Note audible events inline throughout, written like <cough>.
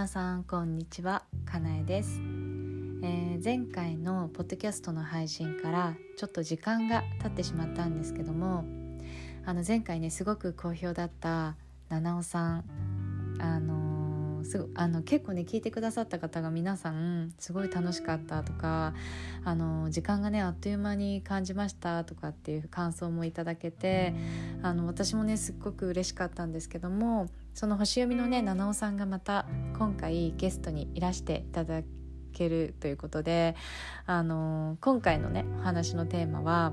皆さんこんにちは。かなえです、えー、前回のポッドキャストの配信からちょっと時間が経ってしまったんですけどもあの前回ねすごく好評だった七尾さんあのすごあの結構ね聞いてくださった方が皆さんすごい楽しかったとかあの時間がねあっという間に感じましたとかっていう感想もいただけてあの私もねすっごく嬉しかったんですけどもその星読みのね七尾さんがまた今回ゲストにいらしていただけるということであの今回のねお話のテーマは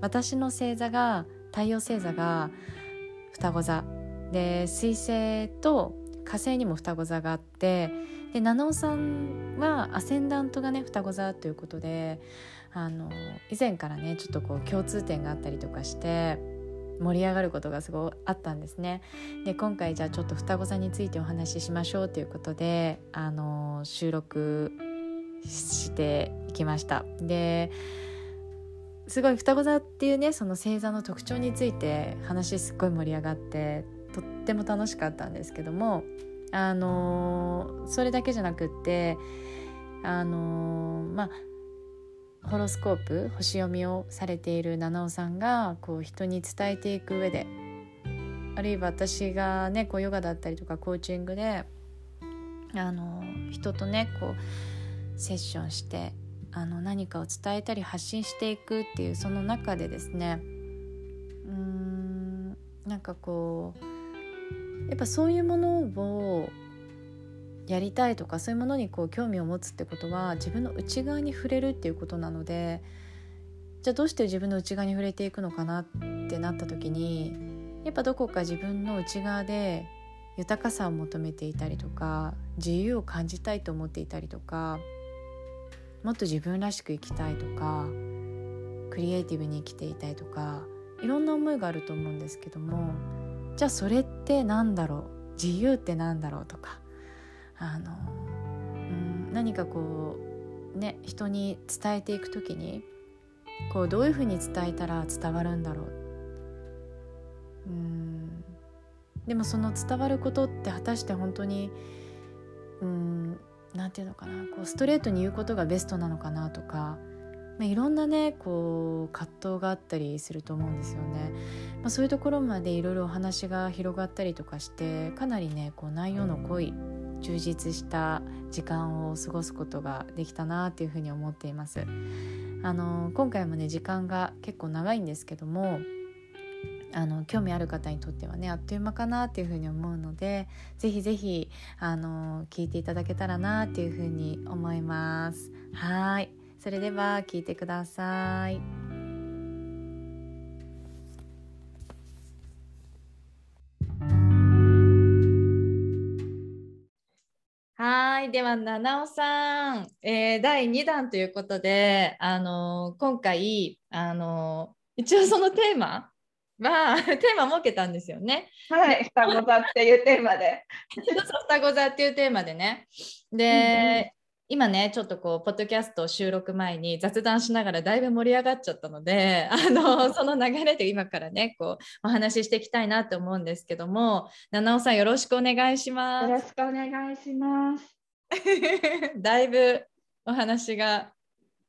私の星座が太陽星座が双子座で水星と火星にも双子座があってで七尾さんはアセンダントがね双子座ということであの以前からねちょっとこう共通点があったりとかして盛り上がることがすごいあったんですね。で今回じゃあちょっと双子座についてお話ししましょうということであの収録していきました。ですごい双子座っていうねその星座の特徴について話すっごい盛り上がってっても楽しかったんですけどもあのそれだけじゃなくってあのまあホロスコープ星読みをされている七尾さんがこう人に伝えていく上であるいは私がねこうヨガだったりとかコーチングであの人とねこうセッションしてあの何かを伝えたり発信していくっていうその中でですねうんなんかこうやっぱそういうものをやりたいとかそういうものにこう興味を持つってことは自分の内側に触れるっていうことなのでじゃあどうして自分の内側に触れていくのかなってなった時にやっぱどこか自分の内側で豊かさを求めていたりとか自由を感じたいと思っていたりとかもっと自分らしく生きたいとかクリエイティブに生きていたいとかいろんな思いがあると思うんですけどもじゃあそれって何だろう？自由って何だろう？とか。あの、うん、何かこうね人に伝えていく時にこうどういうふうに伝えたら伝わるんだろう？うん。でもその伝わることって果たして本当にうんなんていうのかな？こうストレートに言うことがベストなのかな？とか。まあ、いろんなねこう葛藤があったりすると思うんですよね。まあ、そういうところまでいろいろお話が広がったりとかしてかなりねこう内容の濃い充実した時間を過ごすことができたなっていうふうに思っています。あの今回もね時間が結構長いんですけどもあの興味ある方にとってはねあっという間かなっていうふうに思うのでぜひぜひあの聞いていただけたらなっていうふうに思います。はいそれでは聞いてください。はいでは七尾さん、えー、第2弾ということで、あのー、今回、あのー、一応そのテーマは <laughs> テーマ設けたんですよね。はい、双子座っていうテーマで。<laughs> 双子座っていうテーマでね。で、今ねちょっとこうポッドキャスト収録前に雑談しながらだいぶ盛り上がっちゃったのであの <laughs> その流れで今からねこうお話ししていきたいなと思うんですけども七尾さんよろしくお願いします。よろしくお願いします。<laughs> だいぶお話が、ね、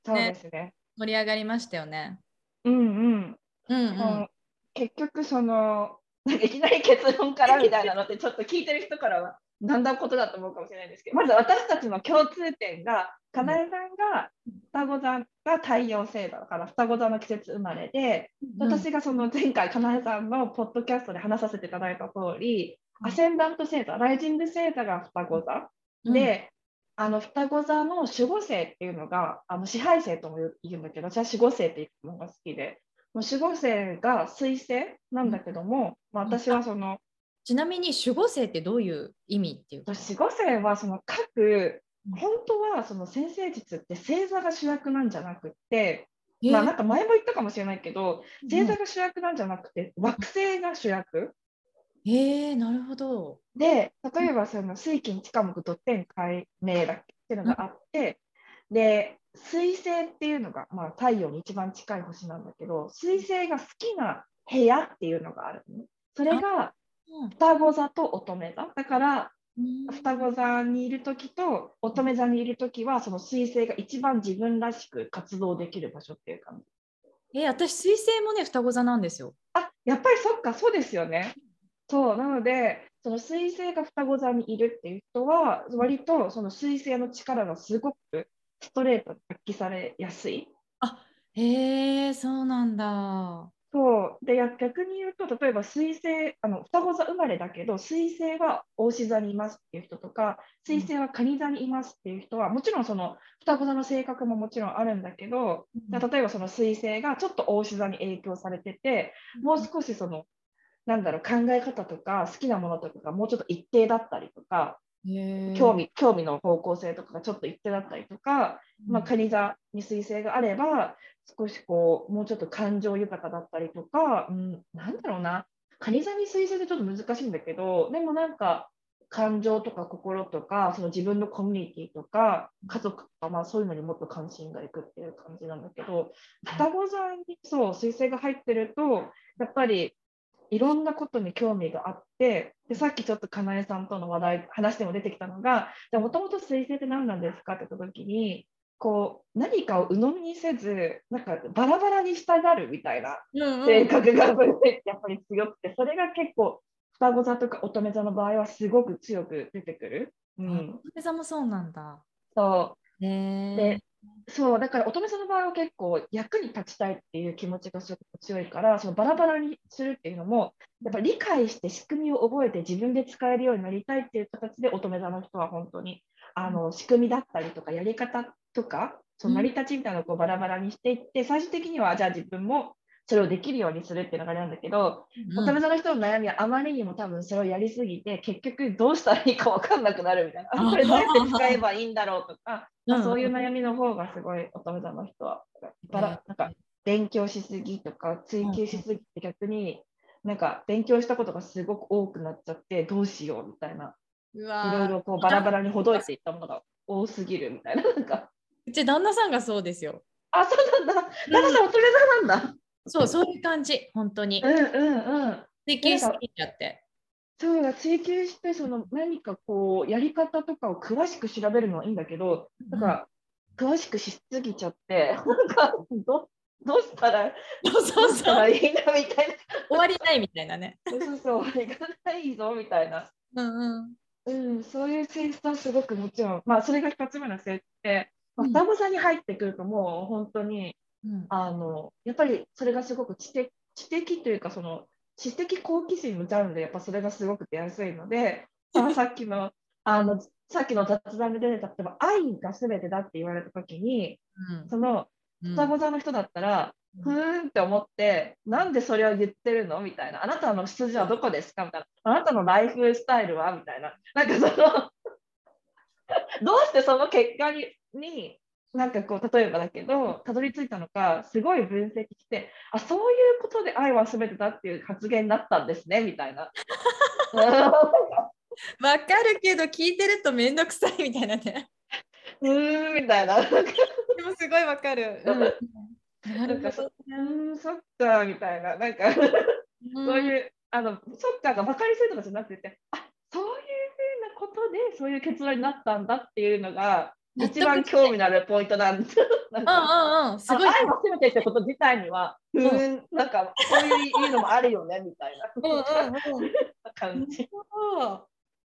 そうですね盛り上がりましたよね。うんうん。うんうん、結局その <laughs> いきなり結論からみたいなのってちょっと聞いてる人からはだんだんことだと思うかもしれないですけどまず私たちの共通点がかなえさんが双子座が太陽星座だから双子座の季節生まれで、うん、私がその前回かなえさんのポッドキャストで話させていただいた通り、うん、アセンダント星座ライジング星座が双子座、うん、であの双子座の守護星っていうのがあの支配星とも言うんだけど私は守護星っていうのが好きで守護星が水星なんだけども、まあ、私はそのちなみに守護星ってどういう意味っていう守護星はその各本当はその先生術って星座が主役なんじゃなくて、えー、まあなんか前も言ったかもしれないけど、星座が主役なんじゃなくて、惑星が主役。えー、なるほど。で例えばその水金地下木土天海明だっけっていうのがあって、うん、で水星っていうのが、まあ、太陽に一番近い星なんだけど水星が好きな部屋っていうのがあるの、ね、それが双子座と乙女座だから双子座にいる時と乙女座にいる時はその彗星が一番自分らしく活動できる場所っていう感じ。え私彗星もね双子座なんですよ。あやっぱりそっかそうですよね。そうなのでその彗星が双子座にいるっていう人は割とその彗星の力がすごくストレートに発揮されやすい。あへえそうなんだ。そう。で逆に言うと例えば水星あの双子座生まれだけど水星は牡牛座にいますっていう人とか水星は蟹座にいますっていう人は、もちろんその双子座の性格ももちろんあるんだけど、うん、例えばその水星がちょっと牡牛座に影響されてて、もう少しそのなんだろう考え方とか好きなものとかがもうちょっと一定だったりとか興味興味の方向性とかがちょっと一定だったりとか、まあ、蟹座に彗星があれば少しこうもうちょっと感情豊かだったりとか、うん、なんだろうな。蟹座に彗星ってちょっと難しいんだけどでもなんか感情とか心とかその自分のコミュニティとか家族とか、まあ、そういうのにもっと関心がいくっていう感じなんだけど双子座にそう彗星が入ってるとやっぱりいろんなことに興味があってでさっきちょっとかなえさんとの話題話でも出てきたのがもともと彗星って何なんですかって言った時にこう何かを鵜呑みにせずなんかバラバラにしたがるみたいな性格がやっぱり強くてそれが結構双子座とか乙女座の場合はすごく強く出てくる。うん、乙女座もそうなんだ。そう。でそうだから乙女座の場合は結構役に立ちたいっていう気持ちがすごく強いからそのバラバラにするっていうのもやっぱ理解して仕組みを覚えて自分で使えるようになりたいっていう形で乙女座の人は本当にあの仕組みだったりとかやり方とかその成り立ちみたいなのをバラバラにしていって最終的にはじゃあ自分もそれをできるようにするっていう流れなんだけど、うん、乙女座の人の悩みはあまりにも多分それをやりすぎて結局どうしたらいいか分かんなくなるみたいな。これどうやって使えばいいんだろうとか、<laughs> まあ、そういう悩みの方がすごい乙女座の人はバラなんか勉強しすぎとか追求しすぎて逆になんか勉強したことがすごく多くなっちゃってどうしようみたいな。いろいろこうバラバラにほどいていったものが多すぎるみたいななんか。うち旦那さんがそうですよ。あそうなんだ。旦那さん乙女座なんだそう、そういう感じ、本当に。うんうんうん。追求しきちゃって。そうだ、追求して、その何かこう、やり方とかを詳しく調べるのはいいんだけど、だから、うん、詳しくしすぎちゃって、なんかど、どうしたら、どうしたらいいなみたいな。終わりないみたいなね。そうそう、終わりがないぞみたいな。うんうん。うん、そういう性質はすごくもちろん、まあ、それが2つ目の性質で、まあ、双子座に入ってくるともう本当にうん、あのやっぱりそれがすごく知的知的というかその知的好奇心のジャンルでやっぱそれがすごく出やすいので、まあ、さっきのあのさっきの雑談で出てた例えば愛が全てだって言われた時に、うん、その双子座の人だったら、ふーんって思って、なんでそれを言ってるのみたいな。あなたの出自はどこですかみたいな。あなたのライフスタイルはみたいな。なんかその <laughs> どうしてその結果にになんかこう例えばだけどたどり着いたのかすごい分析してあそういうことで愛は全てだっていう発言だったんですねみたいな。<laughs> わかるけど聞いてるとめんどくさいみたいなね。うーんみたいな。でもすごいわかる。うん、なんかそうんそっかみたいななんかそういうあのそっかが分かりすぎとかじゃなくてあそういうふうなことでそういう結論になったんだっていうのが <laughs> 一番興味のあるポイントなんです。なんかうんすごい。愛を責めてってこと自体には、うん、なんかそういうのもあるよねみたいな <laughs> 感じ。い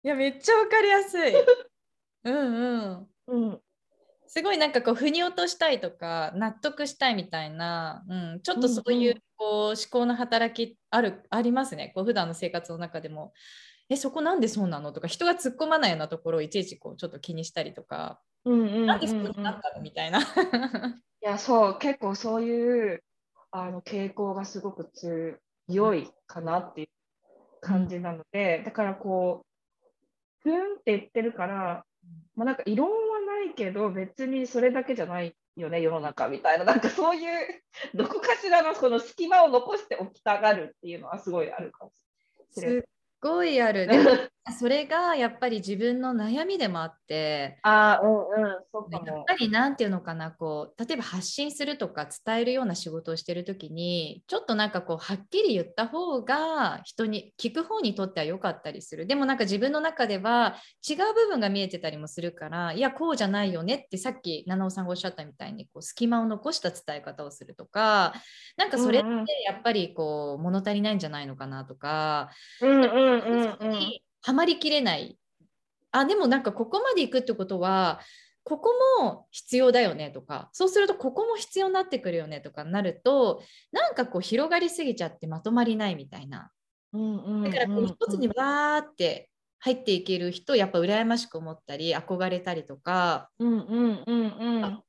やめっちゃわかりやすい。うんうん。うん。すごいなんかこう腑に落としたいとか納得したいみたいな、うん、ちょっとそういうこう思考の働きあるありますねこう普段の生活の中でもえそこなんでそうなの？とか人が突っ込まないようなところをいちいちこうちょっと気にしたりとかうんうんなんでそうなったのみたいな。いや、そう、結構そういうあの傾向がすごく強いかなっていう感じなので、うん、だからこう、ふんって言ってるから、まあ、なんか異論はないけど、別にそれだけじゃないよね、世の中みたいな、なんかそういう、どこかしらのこの隙間を残しておきたがるっていうのはすごいあるかもしれない。すっごいある。<laughs> それがやっぱり自分の悩みでもあってあうんうんそうかも。やっぱりなんていうのかなこう例えば発信するとか伝えるような仕事をしてる時にちょっとなんかこうはっきり言った方が人に聞く方にとっては良かったりする。でもなんか自分の中では違う部分が見えてたりもするからいやこうじゃないよねってさっき七尾さんがおっしゃったみたいにこう隙間を残した伝え方をするとかなんかそれってやっぱりこう物足りないんじゃないのかなとか、うんうんうんうん、はまりきれない。あでもなんかここまで行くってことはここも必要だよねとかそうするとここも必要になってくるよねとかなるとなんかこう広がりすぎちゃってまとまりないみたいな、うんうんうん、だからこう一つにわーって入っていける人やっぱ羨ましく思ったり憧れたりとか、うんうんうんうん、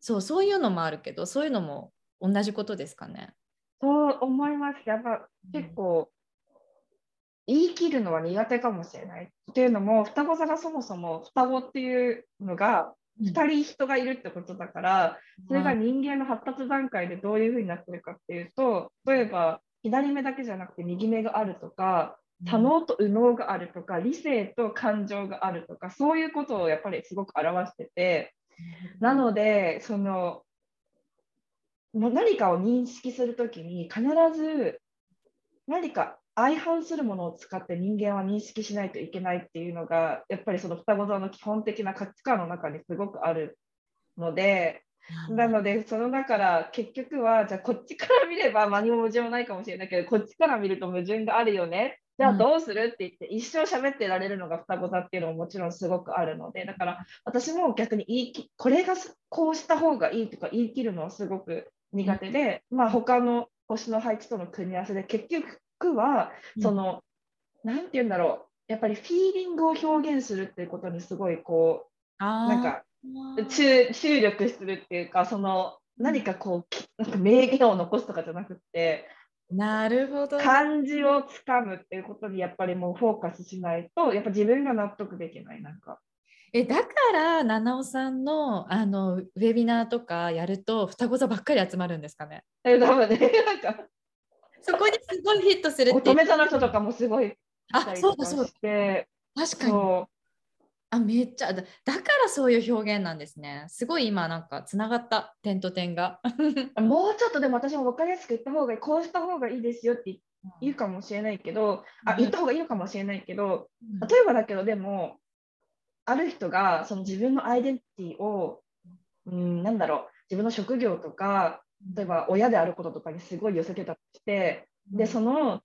そうそういうのもあるけどそういうのも同じことですかね。そう思います。やっぱ結構、言い切るのは苦手かもしれない。っていうのも、双子座がそもそも双子っていうのが2人人がいるってことだから、それが人間の発達段階でどういうふうになってるかっていうと、例えば左目だけじゃなくて右目があるとか、多能と右脳があるとか、理性と感情があるとか、そういうことをやっぱりすごく表してて、なので、その何かを認識するときに必ず何か相反するものを使って人間は認識しないといけないっていうのがやっぱりその双子座の基本的な価値観の中にすごくあるので、なのでその中から結局はじゃあこっちから見れば何も矛盾もないかもしれないけどこっちから見ると矛盾があるよね。じゃあどうするって言って一生喋ってられるのが双子座っていうのももちろんすごくあるのでだから私も逆に言いこれがこうした方がいいとか言い切るのはすごく苦手で、まあ他の星の配置との組み合わせで結局はその何、うん、て言うんだろう。やっぱりフィーリングを表現するっていうことにすごいこうなんか注注力するっていうかその何かこうなんか名言を残すとかじゃなくてなるほど。漢字をつかむっていうことにやっぱりもうフォーカスしないとやっぱ自分が納得できないなんか。えだから七尾さんのあのウェビナーとかやると双子座ばっかり集まるんですかね？え多分ねなんかそこにすごいヒットする乙女座の人とかもすごいあそうだそうだ。確かに。あめっちゃだからそういう表現なんですね。すごい今なんかつながった点と点が。<laughs> もうちょっとでも私も分かりやすく言った方がいいこうした方がいいですよって言うかもしれないけど、うん、あ言った方がいいのかもしれないけど、例えばだけどでもある人がその自分のアイデンティティを、うん、なんだろう自分の職業とか例えば親であることとかにすごい寄せてたとしてでその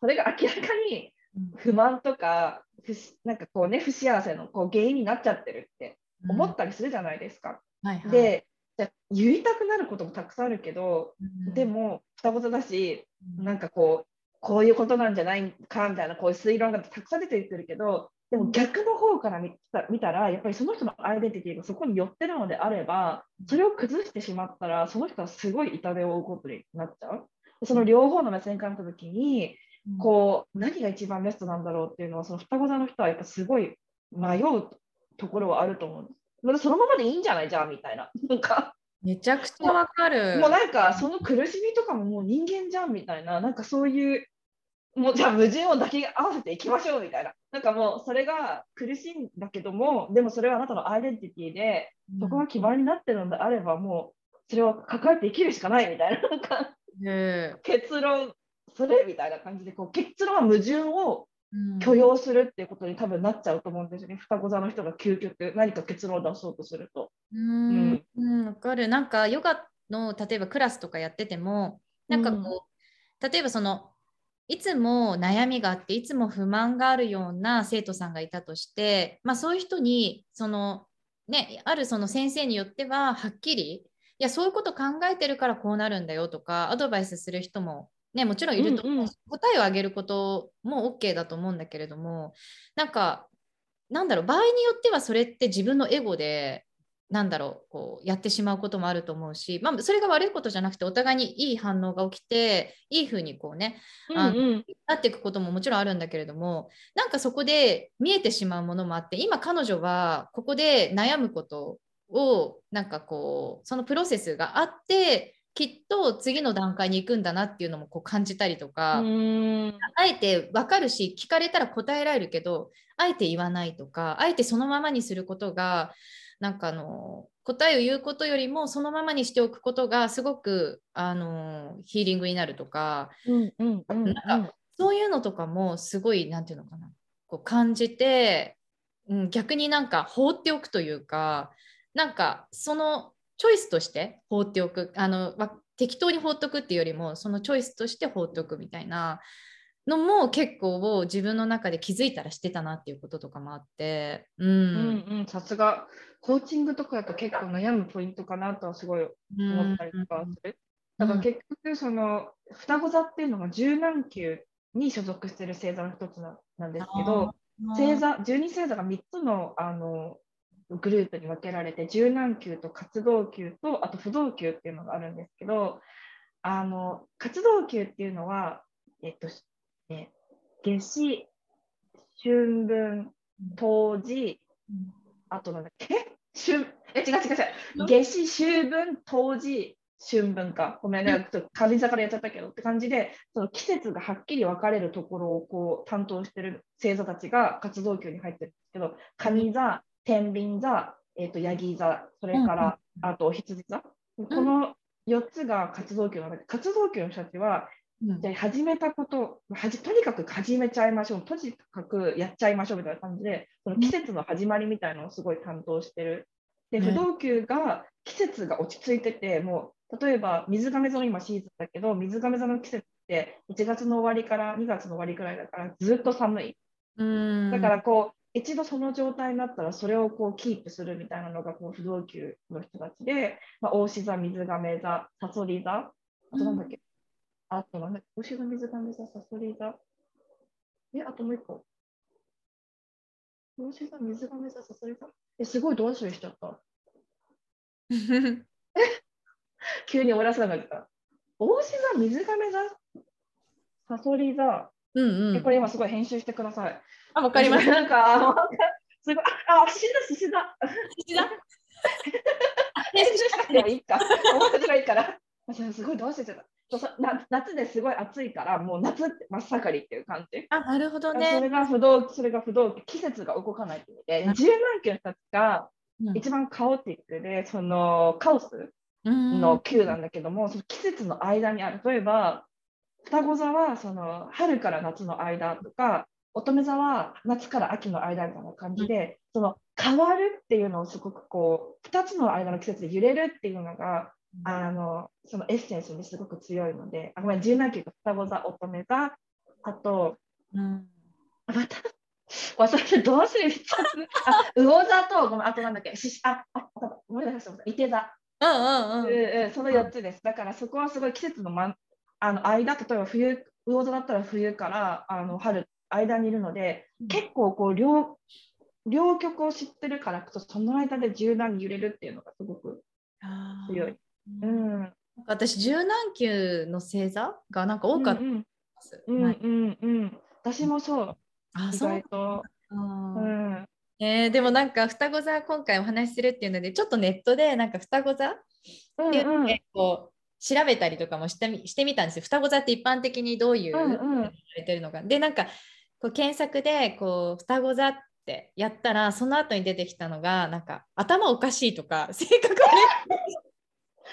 それが明らかに不満とかふなんかこうね不幸せのこう原因になっちゃってるって思ったりするじゃないですか。はいはい、でじゃ言いたくなることもたくさんあるけど、うん、でも双子座だし、うん、なんかこうこういうことなんじゃないかみたいなこういう推論がたくさん出てくるけどでも逆の方から見た見たら、やっぱりその人のアイデンティティがそこに寄ってるのであれば、それを崩してしまったら、その人はすごい痛手を負うことになっちゃう。その両方の目線から見たときに、こう何が一番ベストなんだろうっていうのは、その双子座の人はやっぱすごい迷うところはあると思う。そのままでいいんじゃない？じゃあみたいな。なんかめちゃくちゃわかる。もうなんかその苦しみとかももう人間じゃんみたいな、なんかそういうもうじゃあ矛盾を抱き合わせていきましょうみたいな。なんかもうそれが苦しいんだけども、でもそれはあなたのアイデンティティで、そこが基盤になってるのであれば、もうそれを抱えて生きるしかないみたいな。なんか結論、それみたいな感じで、こう結論は矛盾を許容するっていうことに多分なっちゃうと思うんですよね。双子座の人が究極何か結論を出そうとすると。うん、うん、わかる。なんかヨガの例えばクラスとかやってても、なんかこう、うん、例えばそのいつも悩みがあっていつも不満があるような生徒さんがいたとして、まあ、そういう人にその、ね、あるその先生によってははっきりいやそういうこと考えてるからこうなるんだよとかアドバイスする人も、ね、もちろんいると、うんうん、答えをあげることも OK だと思うんだけれどもなんかなんだろう場合によってはそれって自分のエゴでなんだろうこうやってしまうこともあると思うし、まあ、それが悪いことじゃなくてお互いにいい反応が起きていい風にこうね、あのなっていくことももちろんあるんだけれどもなんかそこで見えてしまうものもあって今彼女はここで悩むことをなんかこうそのプロセスがあってきっと次の段階に行くんだなっていうのもこう感じたりとかあえて分かるし聞かれたら答えられるけどあえて言わないとかあえてそのままにすることがなんかあの答えを言うことよりもそのままにしておくことがすごくあのヒーリングになるとか,、そういうのとかもすごい何て言うのかな。こう感じて、うん、逆になんか放っておくというかなんかそのチョイスとして放っておく。あの適当に放っておくっていうよりもそのチョイスとして放っておくみたいな。のも結構自分の中で気づいたらしてたなっていうこととかもあって、うん、うんうん。さすがコーチングとかだと結構悩むポイントかなとはすごい思ったりとかする。だから結局その双子座っていうのが十何級に所属している星座の一つなんですけど星座12星座が3つのあのグループに分けられて柔軟球と活動球とあと不動球っていうのがあるんですけどあの活動球っていうのは、えっとね、夏至春分冬至あとなんだっけ？<laughs> 春え違う違う違う。夏至秋分冬至春分か。ごめんね、ちょっと軽井沢からやっちゃったけどって感じで、その季節がはっきり分かれるところをこう担当してる星座たちが活動級に入ってるんですけど、上座、天秤座、えーと、ヤギ座、それから、うん、あと羊座、うん、この4つが活動級なんだけど、活動級の人たちは、うん、じゃ始めたことはじ、とにかく始めちゃいましょう、とにかくやっちゃいましょうみたいな感じで、その季節の始まりみたいなのをすごい担当してる。で、不動級が季節が落ち着いてて、もう例えば水亀座の今シーズンだけど、水亀座の季節って1月の終わりから2月の終わりくらいだからずっと寒い。うんだからこう一度その状態になったらそれをこうキープするみたいなのがこう不動級の人たちで、まあ、大志座、水亀座、さそり座、あとなんだっけ、うん、あとなんだっけ、大志座、水亀座、さそり座、え、あともう一個。大志座、水亀座、さそり座。え、すごいどうしようしちゃった。<laughs> <laughs> 急に終わらせなかった。大志座、水亀座、さそり座、うんうん、これ今すごい編集してください。あ、わかります。なんか、すごい、あ、寿司だ、寿司だ。寿司だ。編集したらいいか。面白いから。すごいどうしてた。な夏ですごい暑いからもう夏って真っ盛りっていう感じ。あなるほどね。それが不動それが不動季節が動かないって意味で、10万球の人たちが一番カオティックで、そのカオスの球なんだけども、その季節の間にある。例えば双子座はその春から夏の間とか乙女座は夏から秋の間みたいな感じで、その変わるっていうのをすごくこう2つの間の季節で揺れるっていうのが、あのそのエッセンスにすごく強いので、あごめん、17級と双子座、乙女座、あと、うん、また、<laughs> 私どうする？あ、魚座と、ごめん、あとなんだっけ、しあ、あ、ごめんなさい、いて座。うんうんうん、その4つです。だからそこはすごい季節の,、ま、あの間、例えば冬、魚座だったら冬からあの春間にいるので、結構こう両両極を知ってるからこそその間で柔軟に揺れるっていうのがすごく強い。うん、私柔軟球の星座がなんか多かったうんうん。うんうん、私もそう。あそう。と。うん。えー、でもなんか双子座今回お話しするっていうのでちょっとネットでなんか双子座っていうのでこう調べたりとかもしてみしてみたんですよ。双子座って一般的にどういう、うんうん、れてるのか。でなんかこう検索でこう双子座ってやったらその後に出てきたのがなんか頭おかしいとか性格悪い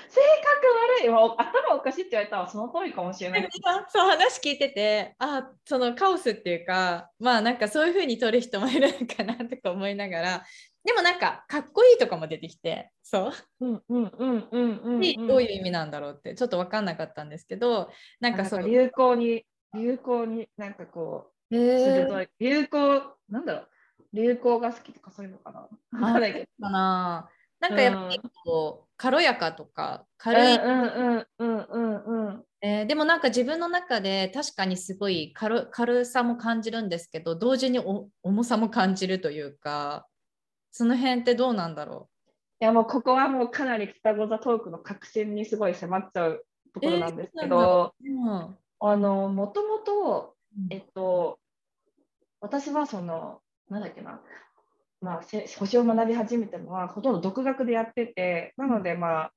性格悪い。頭おかしいって言われたらその通りかもしれない。<laughs> そう話聞いててあそのカオスっていうかまあなんかそういう風に取る人もいるのかなとか思いながらでもなんかかっこいいとかも出てきてそう。どういう意味なんだろうってちょっと分かんなかったんですけどなんかそう流行に流行になんかこう鋭い。流行、なんだろう、流行が好きとかそういうのかな。かな。なんかやっぱりこう、軽やかとか軽い。でもなんか自分の中で確かにすごい軽軽さも感じるんですけど同時に重さも感じるというかその辺ってどうなんだろう？いやもうここはもうかなり双子座トークの核心にすごい迫っちゃうところなんですけど、えー、あのもともとえっと私はその、なんだっけな、まあ、星を学び始めたのは、ほとんど独学でやってて、なので、まあ、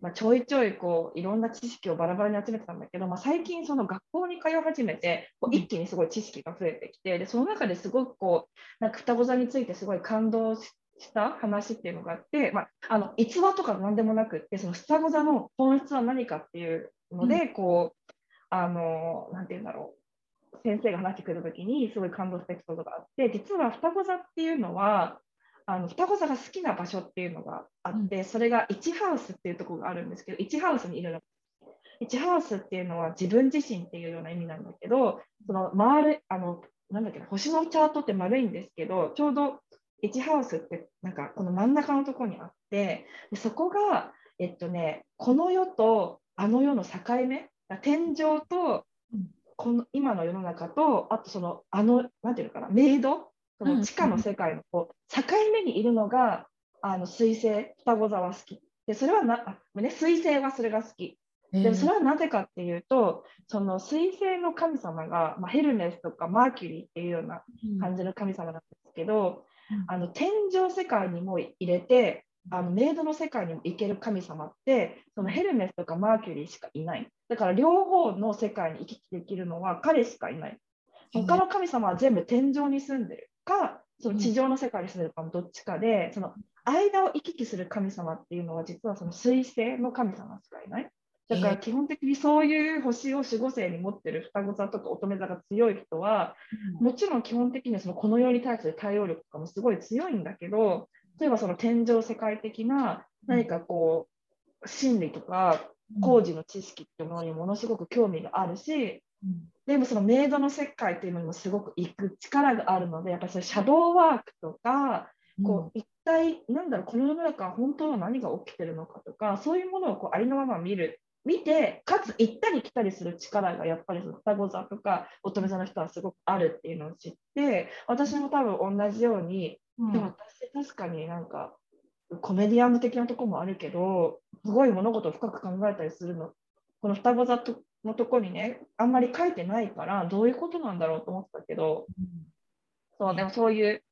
まあ、ちょいちょいこういろんな知識をバラバラに集めてたんだけど、まあ、最近その学校に通い始めてこう一気にすごい知識が増えてきてでその中ですごくこうなんか双子座についてすごい感動した話っていうのがあって、まあ、あの逸話とか何でもなくってその双子座の本質は何かっていうので、うん、こうあのなんて言うんだろう先生が話してくれた時にすごい感動したエピソードがあって実は双子座っていうのはあの双子座が好きな場所っていうのがあって、うん、それが1ハウスっていうところがあるんですけど1ハウスにいるの。1ハウスっていうのは自分自身っていうような意味なんだけどその回るあのなんだっけ星のチャートって丸いんですけどちょうど1ハウスってなんかこの真ん中のところにあってでそこがえっとねこの世とあの世の境目天井とこの今の世の中とあとそのあのなんていうのかなメイドその地下の世界のこう境目にいるのがあの水星双子座は好き。でそれはなあ、ね、水星はそれが好き。でもそれはなぜかっていうと、その水星の神様が、まあ、ヘルメスとかマーキュリーっていうような感じの神様なんですけど、あの天井世界にも入れてあのメイドの世界にも行ける神様ってそのヘルメスとかマーキュリーしかいない。だから両方の世界に行き来できるのは彼しかいない。他の神様は全部天井に住んでる。かその地上の世界に住んでるかもどっちかでその間を行き来する神様っていうのは実はその水星の神様しかいない。だから基本的にそういう星を守護星に持ってる双子座とか乙女座が強い人は、もちろん基本的にはそのこの世に対する対応力とかもすごい強いんだけど例えばその天井世界的な何かこう心理とか工事の知識っていうものにものすごく興味があるし、でもそのメイドの世界っていうのにもすごく行く力があるのでやっぱりそれシャドーワークとかこう一体なんだろうこの世の中は本当は何が起きてるのかとかそういうものをこうありのまま見る。見てかつ行ったり来たりする力がやっぱりその双子座とか乙女座の人はすごくあるっていうのを知って私も多分同じように、うん、でも私確かになんかコメディアン的なとこもあるけどすごい物事を深く考えたりするの。この双子座のとこにねあんまり書いてないからどういうことなんだろうと思ったけど、うん、そうでもそういう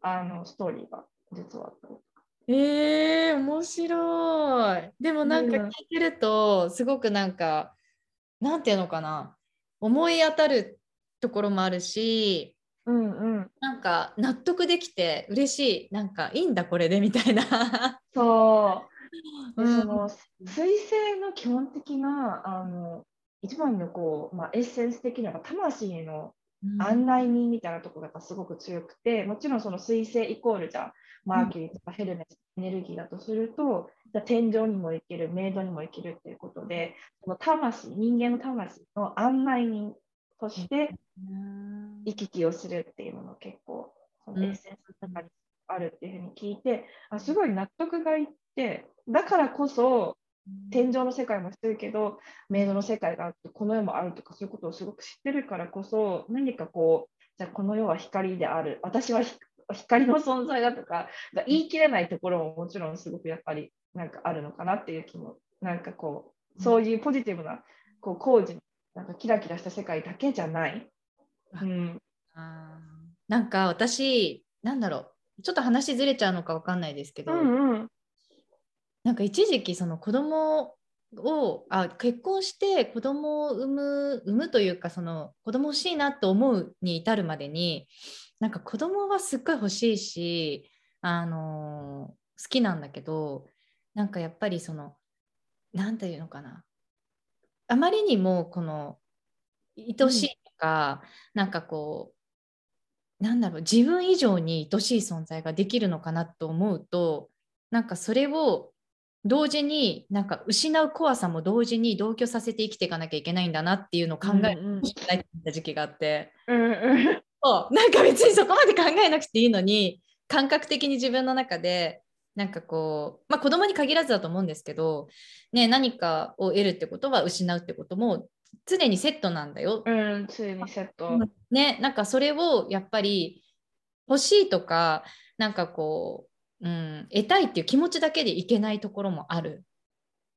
あのストーリーが実はあったえー、面白い。でもなんか聞いてると、すごくなんか、なんていうのかな、思い当たるところもあるし、うんうん、なんか納得できて嬉しい。なんかいいんだこれでみたいな。そう、うん、その水星の基本的なあの一番のこう、まあ、エッセンス的には魂の案内人みたいなところがすごく強くて、もちろんその水星イコールじゃマーキュリーとかヘルメスエネルギーだとすると、じゃ天井にも行ける、メイドにも行けるっていうことで、その魂、人間の魂の案内人として行き来をするっていうのが結構、そのエッセンスの中にあるっていうふうに聞いて、あすごい納得がいって、だからこそ、天井の世界もしてるけど、メイドの世界があって、この世もあるとか、そういうことをすごく知ってるからこそ、何かこう、じゃあこの世は光である、私は光の存在だとかが言い切れないところももちろんすごくやっぱりなんかあるのかなっていう気もなんかこうそういうポジティブなこう工事なんかキラキラした世界だけじゃない。うん、あなんか私なんだろう。ちょっと話ずれちゃうのか分かんないですけど、うんうん、なんか一時期その子供をあ結婚して子供を産む産むというかその子供欲しいなと思うに至るまでになんか子供はすっごい欲しいし、あのー、好きなんだけどなんかやっぱりその何て言うのかな。あまりにもこの愛しいとか、うん、なんかこうなんだろう自分以上に愛しい存在ができるのかなと思うとなんかそれを同時になんか失う怖さも同時に同居させて生きていかなきゃいけないんだなっていうのを考えた時期があって、うんうん、そう。なんか別にそこまで考えなくていいのに感覚的に自分の中でなんかこう、まあ、子供に限らずだと思うんですけど、ね、何かを得るってことは失うってことも常にセットなんだよ。うん、常にセット。ね、なんかそれをやっぱり欲しいとか、なんかこう、うん、得たいっていう気持ちだけでいけないところもある。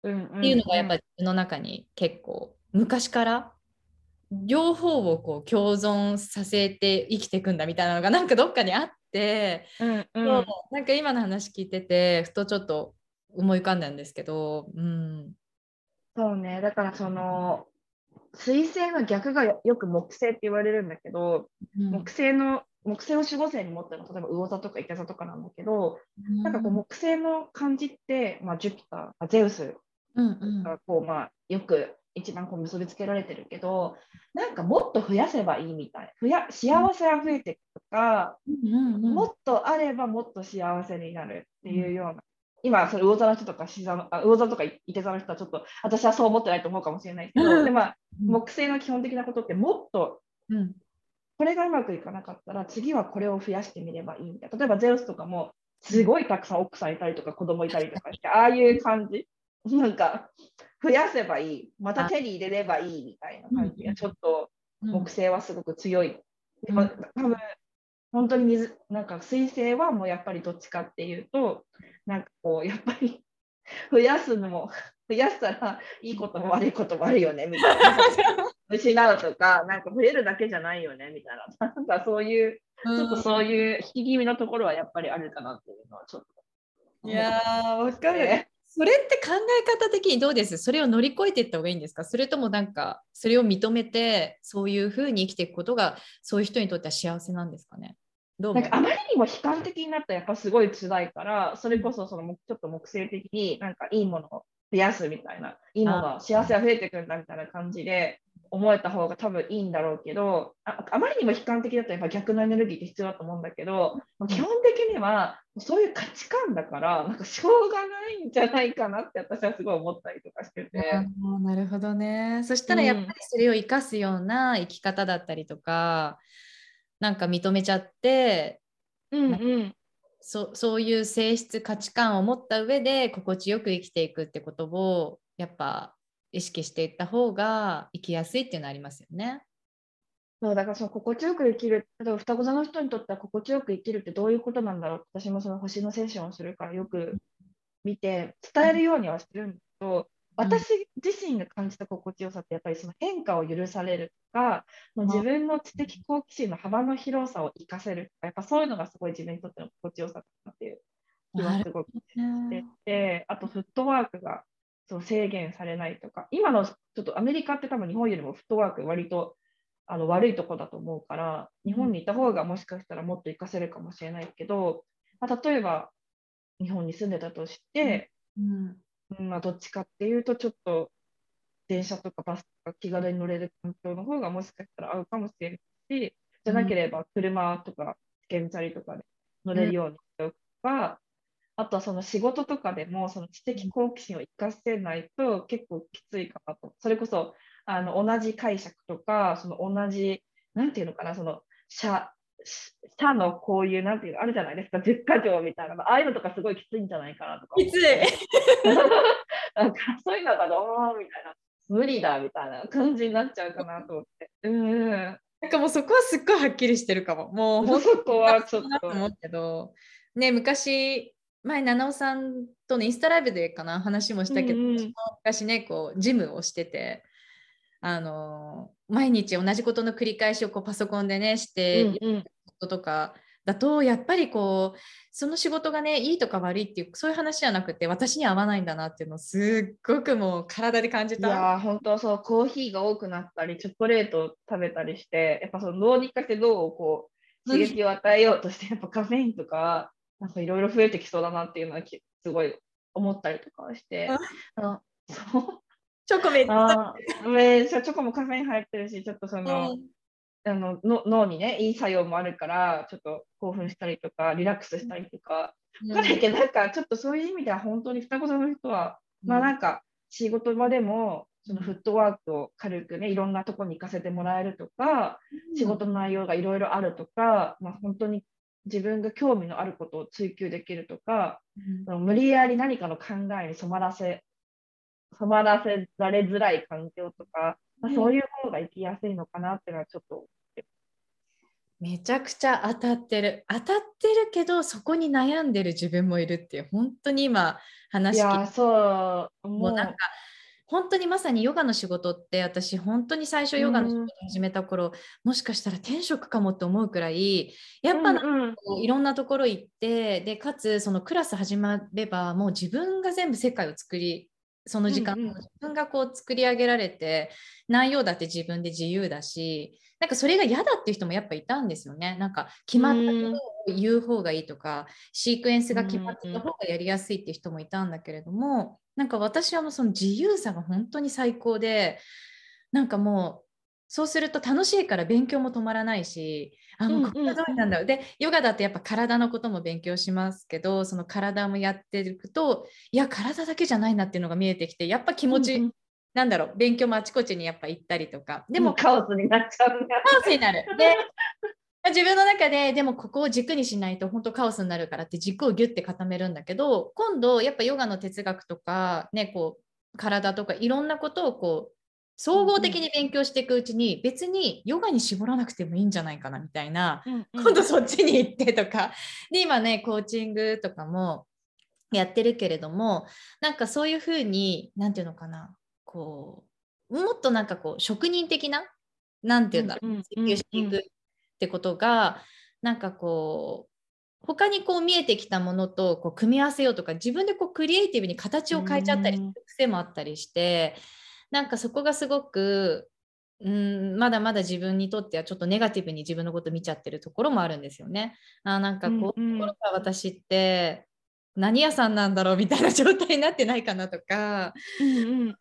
うんっていうのがやっぱり自分の中に結構昔から両方をこう共存させて生きていくんだみたいなのがなんかどっかにあって、うんうん、なんか今の話聞いててふとちょっと思い浮かんだんですけど、うん、そうねだからその水星の逆がよく木星って言われるんだけど、うん、木星の木星を守護星に持ってるの例えば魚座とかいけ座とかなんだけど、うん、なんかこう木星の感じって、まあ、ジュピターゼウスがこう、まあ、よく一番こう結びつけられてるけどなんかもっと増やせばいいみたい。増や幸せが増えていくとか、うんうんうん、もっとあればもっと幸せになるっていうような、うん、今それ魚座の人とか獅座のあ魚座とかいて座の人はちょっと私はそう思ってないと思うかもしれないけど、でまあ、木星の基本的なことってもっと、うん、これがうまくいかなかったら次はこれを増やしてみればいいみたいな。例えばゼウスとかもすごいたくさん奥さんいたりとか子供いたりとかしてああいう感じ。なんか増やせばいい、また手に入れればいいみたいな感じが、ちょっと木星はすごく強い。でも多分本当に水なんか水星はもうやっぱりどっちかっていうとなんかこうやっぱり <laughs> 増やすのも <laughs> 増やしたらいいことも悪いこともあるよねみたいな。<laughs> 失うとかなんか増えるだけじゃないよねみたいな。なんかそういうちょっとそういう引き気味のところはやっぱりあるかなっていうのはちょっと。いやーわかる。それって考え方的にどうです？それを乗り越えていった方がいいんですか？それともなんかそれを認めてそういうふうに生きていくことがそういう人にとっては幸せなんですかね？どうなんかあまりにも悲観的になったらやっぱすごい辛いからそれこそそのちょっと木星的になんかいいものを増やすみたいないいもの幸せが増えてくるんだみたいな感じで思えた方が多分いいんだろうけどああまりにも悲観的だとやっぱ逆のエネルギーって必要だと思うんだけど基本的にはそういう価値観だからなんかしょうがないんじゃないかなって私はすごい思ったりとかしてて。なるほどね。そしたらやっぱりそれを生かすような生き方だったりとか、うん、なんか認めちゃって、うんうん、そそういう性質価値観を持った上で心地よく生きていくってことをやっぱ意識していった方が生きやすいっていうのありますよね。そうだからその心地よく生きる、例えば双子座の人にとっては心地よく生きるってどういうことなんだろう私もその星のセッションをするからよく見て伝えるようにはしてるんですけど、私自身が感じた心地よさってやっぱりその変化を許されるとか、もう自分の知的好奇心の幅の広さを生かせるとか、やっぱそういうのがすごい自分にとっての心地よさだなっていう気はすごくしてて、あとフットワークがそう制限されないとか、今のちょっとアメリカって多分日本よりもフットワーク割とあの悪いとこだと思うから、日本にいた方がもしかしたらもっと活かせるかもしれないけど、まあ、例えば日本に住んでたとして、うん。うん、まあ、どっちかっていうとちょっと電車とかバスとか気軽に乗れる環境の方がもしかしたら合うかもしれないし、じゃなければ車とか試験チャリとかで乗れるようにしておくとか、あとはその仕事とかでもその知的好奇心を生かせないと結構きついかなと。それこそあの同じ解釈とか、その同じ、なんていうのかな、その社社のこういう、なんていうのあるじゃないですか、10か条みたいな、ああいうのとかすごいきついんじゃないかなとか。きつい <laughs> なんかそういうのがどうみたいな、無理だみたいな感じになっちゃうかなと思って。うんなんかもうそこはすっごいはっきりしてるかも。もうそこはちょっと。思うけど、ね、昔前七尾さんとのインスタライブでかな話もしたけど、うんうん、昔ねこうジムをしててあの毎日同じことの繰り返しをこうパソコンでねしていることとかだと、やっぱりこうその仕事がねいいとか悪いっていうそういう話じゃなくて私に合わないんだなっていうのをすっごくもう体で感じた。いや本当そうコーヒーが多くなったりチョコレートを食べたりしてやっぱその脳にかして脳をこう刺激を与えようとしてやっぱカフェインとかなんかいろいろ増えてきそうだなっていうのはすごい思ったりとかして、あ <laughs> そう。チョコめっちゃ。めチョコもカフェイン入ってるし、ちょっとその、うん、あのの脳にね、いい作用もあるから、ちょっと興奮したりとか、リラックスしたりとか、うん、だけど、なんかちょっとそういう意味では本当に双子座の人は、うん、まあなんか仕事場でも、そのフットワークを軽くね、いろんなとこに行かせてもらえるとか、仕事の内容がいろいろあるとか、まあ、本当に自分が興味のあることを追求できるとか、うん、無理やり何かの考えに染まらせ染まらせられづらい環境とか、まあ、そういう方が生きやすいのかなっていうのはちょっとめちゃくちゃ当たってる。当たってるけどそこに悩んでる自分もいるっていう本当に今話聞いて。そう。もうなんか本当にまさにヨガの仕事って私本当に最初ヨガの仕事始めた頃、うん、もしかしたら転職かもって思うくらいやっぱなんかいろんなところ行ってでかつそのクラス始まればもう自分が全部世界を作りその時間、うんうん、自分がこう作り上げられて内容だって自分で自由だしなんかそれが嫌だっていう人もやっぱいたんですよね。なんか決まったことを言う方がいいとか、シークエンスが決まってた方がやりやすいっていう人もいたんだけれども、なんか私はもうその自由さが本当に最高でなんかもうそうすると楽しいから勉強も止まらないしあもうこんな通りなん。だ、うんうん、でヨガだとやっぱ体のことも勉強しますけどその体もやっていくといや体だけじゃないなっていうのが見えてきてやっぱ気持ち、うんうん、なんだろう勉強もあちこちにやっぱ行ったりとか。でもカオスになっちゃうんだ。カオスになる。で自分の中ででもここを軸にしないと本当カオスになるからって軸をギュッて固めるんだけど今度やっぱヨガの哲学とかねこう体とかいろんなことをこう総合的に勉強していくうちに別にヨガに絞らなくてもいいんじゃないかなみたいな、うんうん、今度そっちに行ってとか。で今ねコーチングとかもやってるけれどもなんかそういうふうに何て言うのかな。こうもっとなんかこう職人的な何て言うんだろう追求していくってことがなんかこう他にこう見えてきたものとこう組み合わせようとか自分でこうクリエイティブに形を変えちゃったりする癖もあったりして、なんかそこがすごくうんまだまだ自分にとってはちょっとネガティブに自分のこと見ちゃってるところもあるんですよね。あなんかこういうところが私って何屋さんなんだろうみたいな状態になってないかなとか、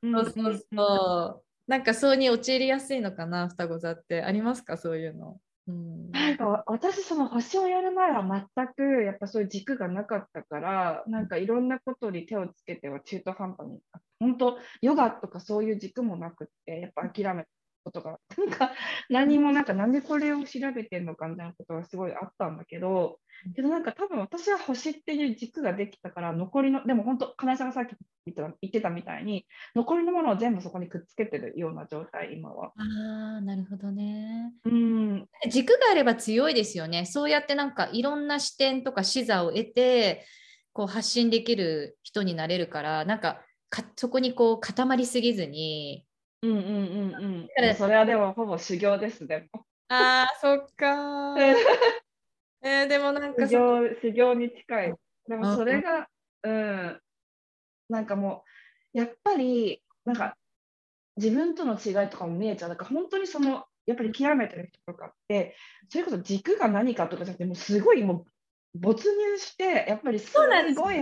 そうそうそう。なんかそうに陥りやすいのかな双子座って。ありますかそういうの。うん、なんか私その星をやる前は全くやっぱそういう軸がなかったからなんかいろんなことに手をつけては中途半端に本当ヨガとかそういう軸もなくってやっぱ諦めたことがなんか何もなんかなんでこれを調べてんのかみたいなことがすごいあったんだけどけどなんか多分私は星っていう軸ができたから残りのでも本当金井さんがさっき言ってたみたいに残りのものを全部そこにくっつけてるような状態今は。あなるほどね。うん軸があれば強いですよね。そうやってなんかいろんな視点とか視座を得てこう発信できる人になれるからなんかかそこにこう固まりすぎずに。うんうんうんうん。それはでもほぼ修行ですでも。ああそっか <laughs> えー、でもなんか修行修行に近い。でもそれが、うん、なんかもう、やっぱり、なんか自分との違いとかも見えちゃう。なんか本当にその、やっぱり極めてる人とかって、それこそ軸が何かとかじゃなくて、もうすごいもう没入して、やっぱりすごい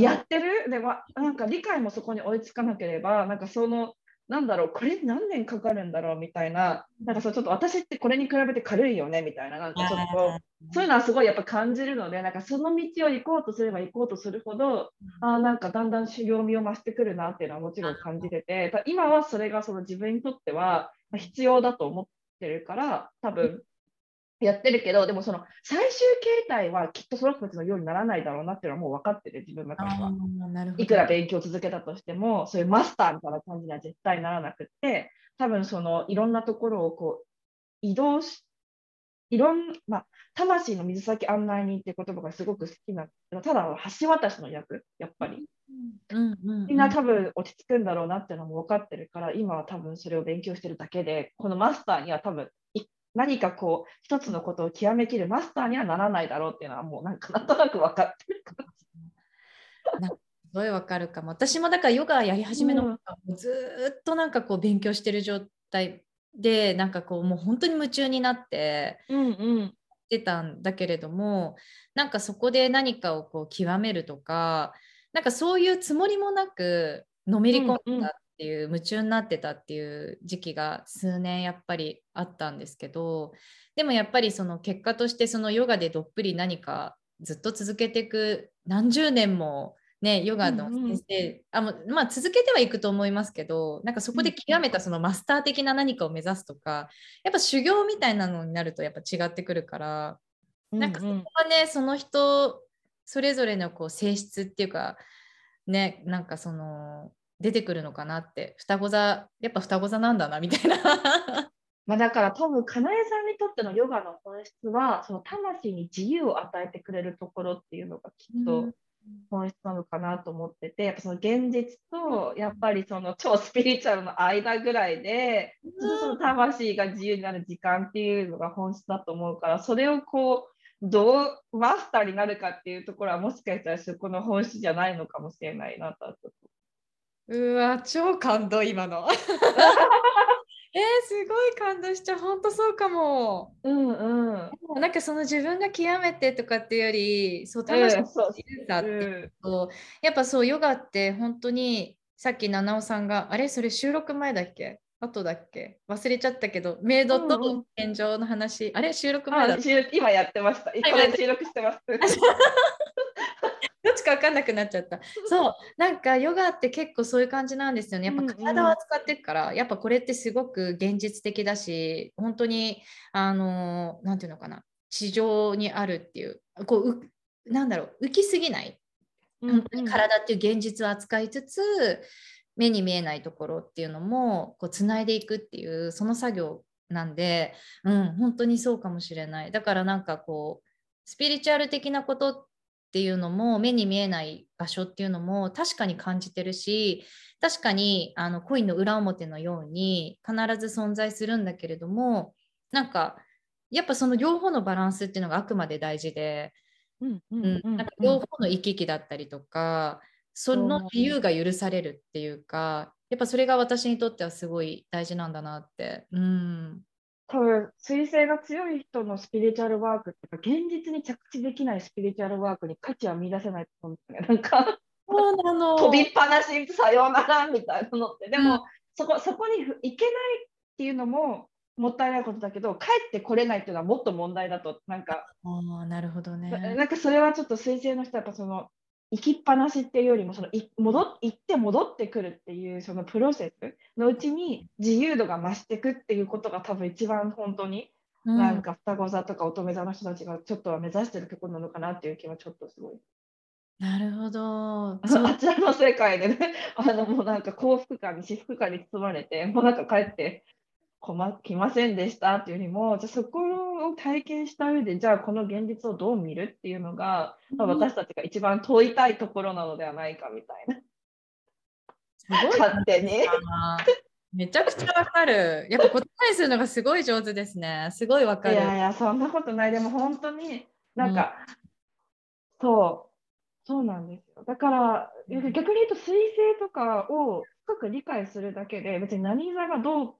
やってるでもなんか理解もそこに追いつかなければ、なんかそのなんだろう、これ何年かかるんだろうみたいな、なんかそうちょっと私ってこれに比べて軽いよねみたいな、なんかちょっとそういうのはすごいやっぱ感じるので、なんかその道を行こうとすれば行こうとするほど、あなんかだんだん修行味を増してくるなっていうのはもちろん感じてて、今はそれがその自分にとっては必要だと思ってるから、多分やってるけど、でもその最終形態はきっとその人たちのようにならないだろうなっていうのはもう分かってて、自分の中では。いくら勉強を続けたとしても、そういうマスターみたいな感じには絶対ならなくて、多分そのいろんなところをこう移動し、いろんまあ、魂の水先案内人っていう言葉がすごく好きな、ただ橋渡しの役、やっぱり。みんな多分落ち着くんだろうなっていうのも分かってるから、今は多分それを勉強してるだけで、このマスターには多分何かこう一つのことを極めきるマスターにはならないだろうっていうのはもうなんかなんとなく分かってるなすごい分かるかも。私もだからヨガやり始めの、うん、ずっとなんかこう勉強してる状態でなんかこうもう本当に夢中になって、うんうん、てたんだけれどもなんかそこで何かをこう極めるとかなんかそういうつもりもなくのめり込んだっていう夢中になってたっていう時期が数年やっぱりあったんですけどでもやっぱりその結果としてそのヨガでどっぷり何かずっと続けていく何十年もね、ヨガの先生、うん。うん、あもまあ、続けてはいくと思いますけどなんかそこで極めたそのマスター的な何かを目指すとかやっぱ修行みたいなのになるとやっぱ違ってくるから、なんかそこはねその人それぞれのこう性質っていうかねなんかその出てくるのかなって。双子座やっぱ双子座なんだなみたいな。<laughs> まあだから多分かなえさんにとってのヨガの本質はその魂に自由を与えてくれるところっていうのがきっと本質なのかなと思っててやっぱその現実とやっぱりその超スピリチュアルの間ぐらいでちょっとその魂が自由になる時間っていうのが本質だと思うからそれをこうどうマスターになるかっていうところはもしかしたらそこの本質じゃないのかもしれないなとうわ超感動今の。<laughs> えー、すごい感動しちゃう。本当そうかも。うんうん。なんかその自分が極めてとかっていうよりそう楽しさっていうと、うん、やっぱそうヨガって本当にさっき七尾さんがあれそれ収録前だっけ？後だっけ？忘れちゃったけどメイドと天井の話、うんうん、あれ収録前だ今やってました。今収録してます。<laughs> か分かんなくなっちゃった。<laughs> そう、なんかヨガって結構そういう感じなんですよね。やっぱ体を扱ってるから、うんうん、やっぱこれってすごく現実的だし、本当に、あの、なんていうのかな、地上にあるっていう、こう、うなんだろう、浮きすぎない。本当に体っていう現実を扱いつつ、目に見えないところっていうのもこうつないでいくっていうその作業なんで、うん、本当にそうかもしれないだからなんかこうスピリチュアル的なことっっていうのも目に見えない場所っていうのも確かに感じてるし確かにあのコインの裏表のように必ず存在するんだけれどもなんかやっぱその両方のバランスっていうのがあくまで大事で、うんなんか両方の行き来だったりとかその自由が許されるっていうかやっぱそれが私にとってはすごい大事なんだなって。うん多分、彗星が強い人のスピリチュアルワークっていうか、現実に着地できないスピリチュアルワークに価値は見出せないと思うんですね。なんかそうなの飛びっぱなし、さようならみたいなのって。でも、うん、そこそこに行けないっていうのももったいないことだけど、帰ってこれないっていうのはもっと問題だと、なんか、あなるほどね。なんかそれはちょっと彗星の人はやっぱその、行きっぱなしっていうよりもそのい戻行って戻ってくるっていうそのプロセスのうちに自由度が増していくっていうことが多分一番本当に、うん、なんか双子座とか乙女座の人たちがちょっとは目指してるところなのかなっていう気はちょっとすごい。なるほど。<laughs> あちらの世界でね、あのもうなんか幸福感に至福感に包まれて、もうなんか帰って困来ませんでしたっていうよりも、じゃそこを体験した上で、じゃあこの現実をどう見るっていうのが、まあ、私たちが一番問いたいところなのではないかみたいな。すごい勝手に。めちゃくちゃわかる。やっぱ言葉にするのがすごい上手ですね。すごいわかる。いやいや、そんなことない。でも本当になんか、うん、そう、そうなんですよ。だから、逆に言うと、彗星とかを深く理解するだけで、別に何座がどう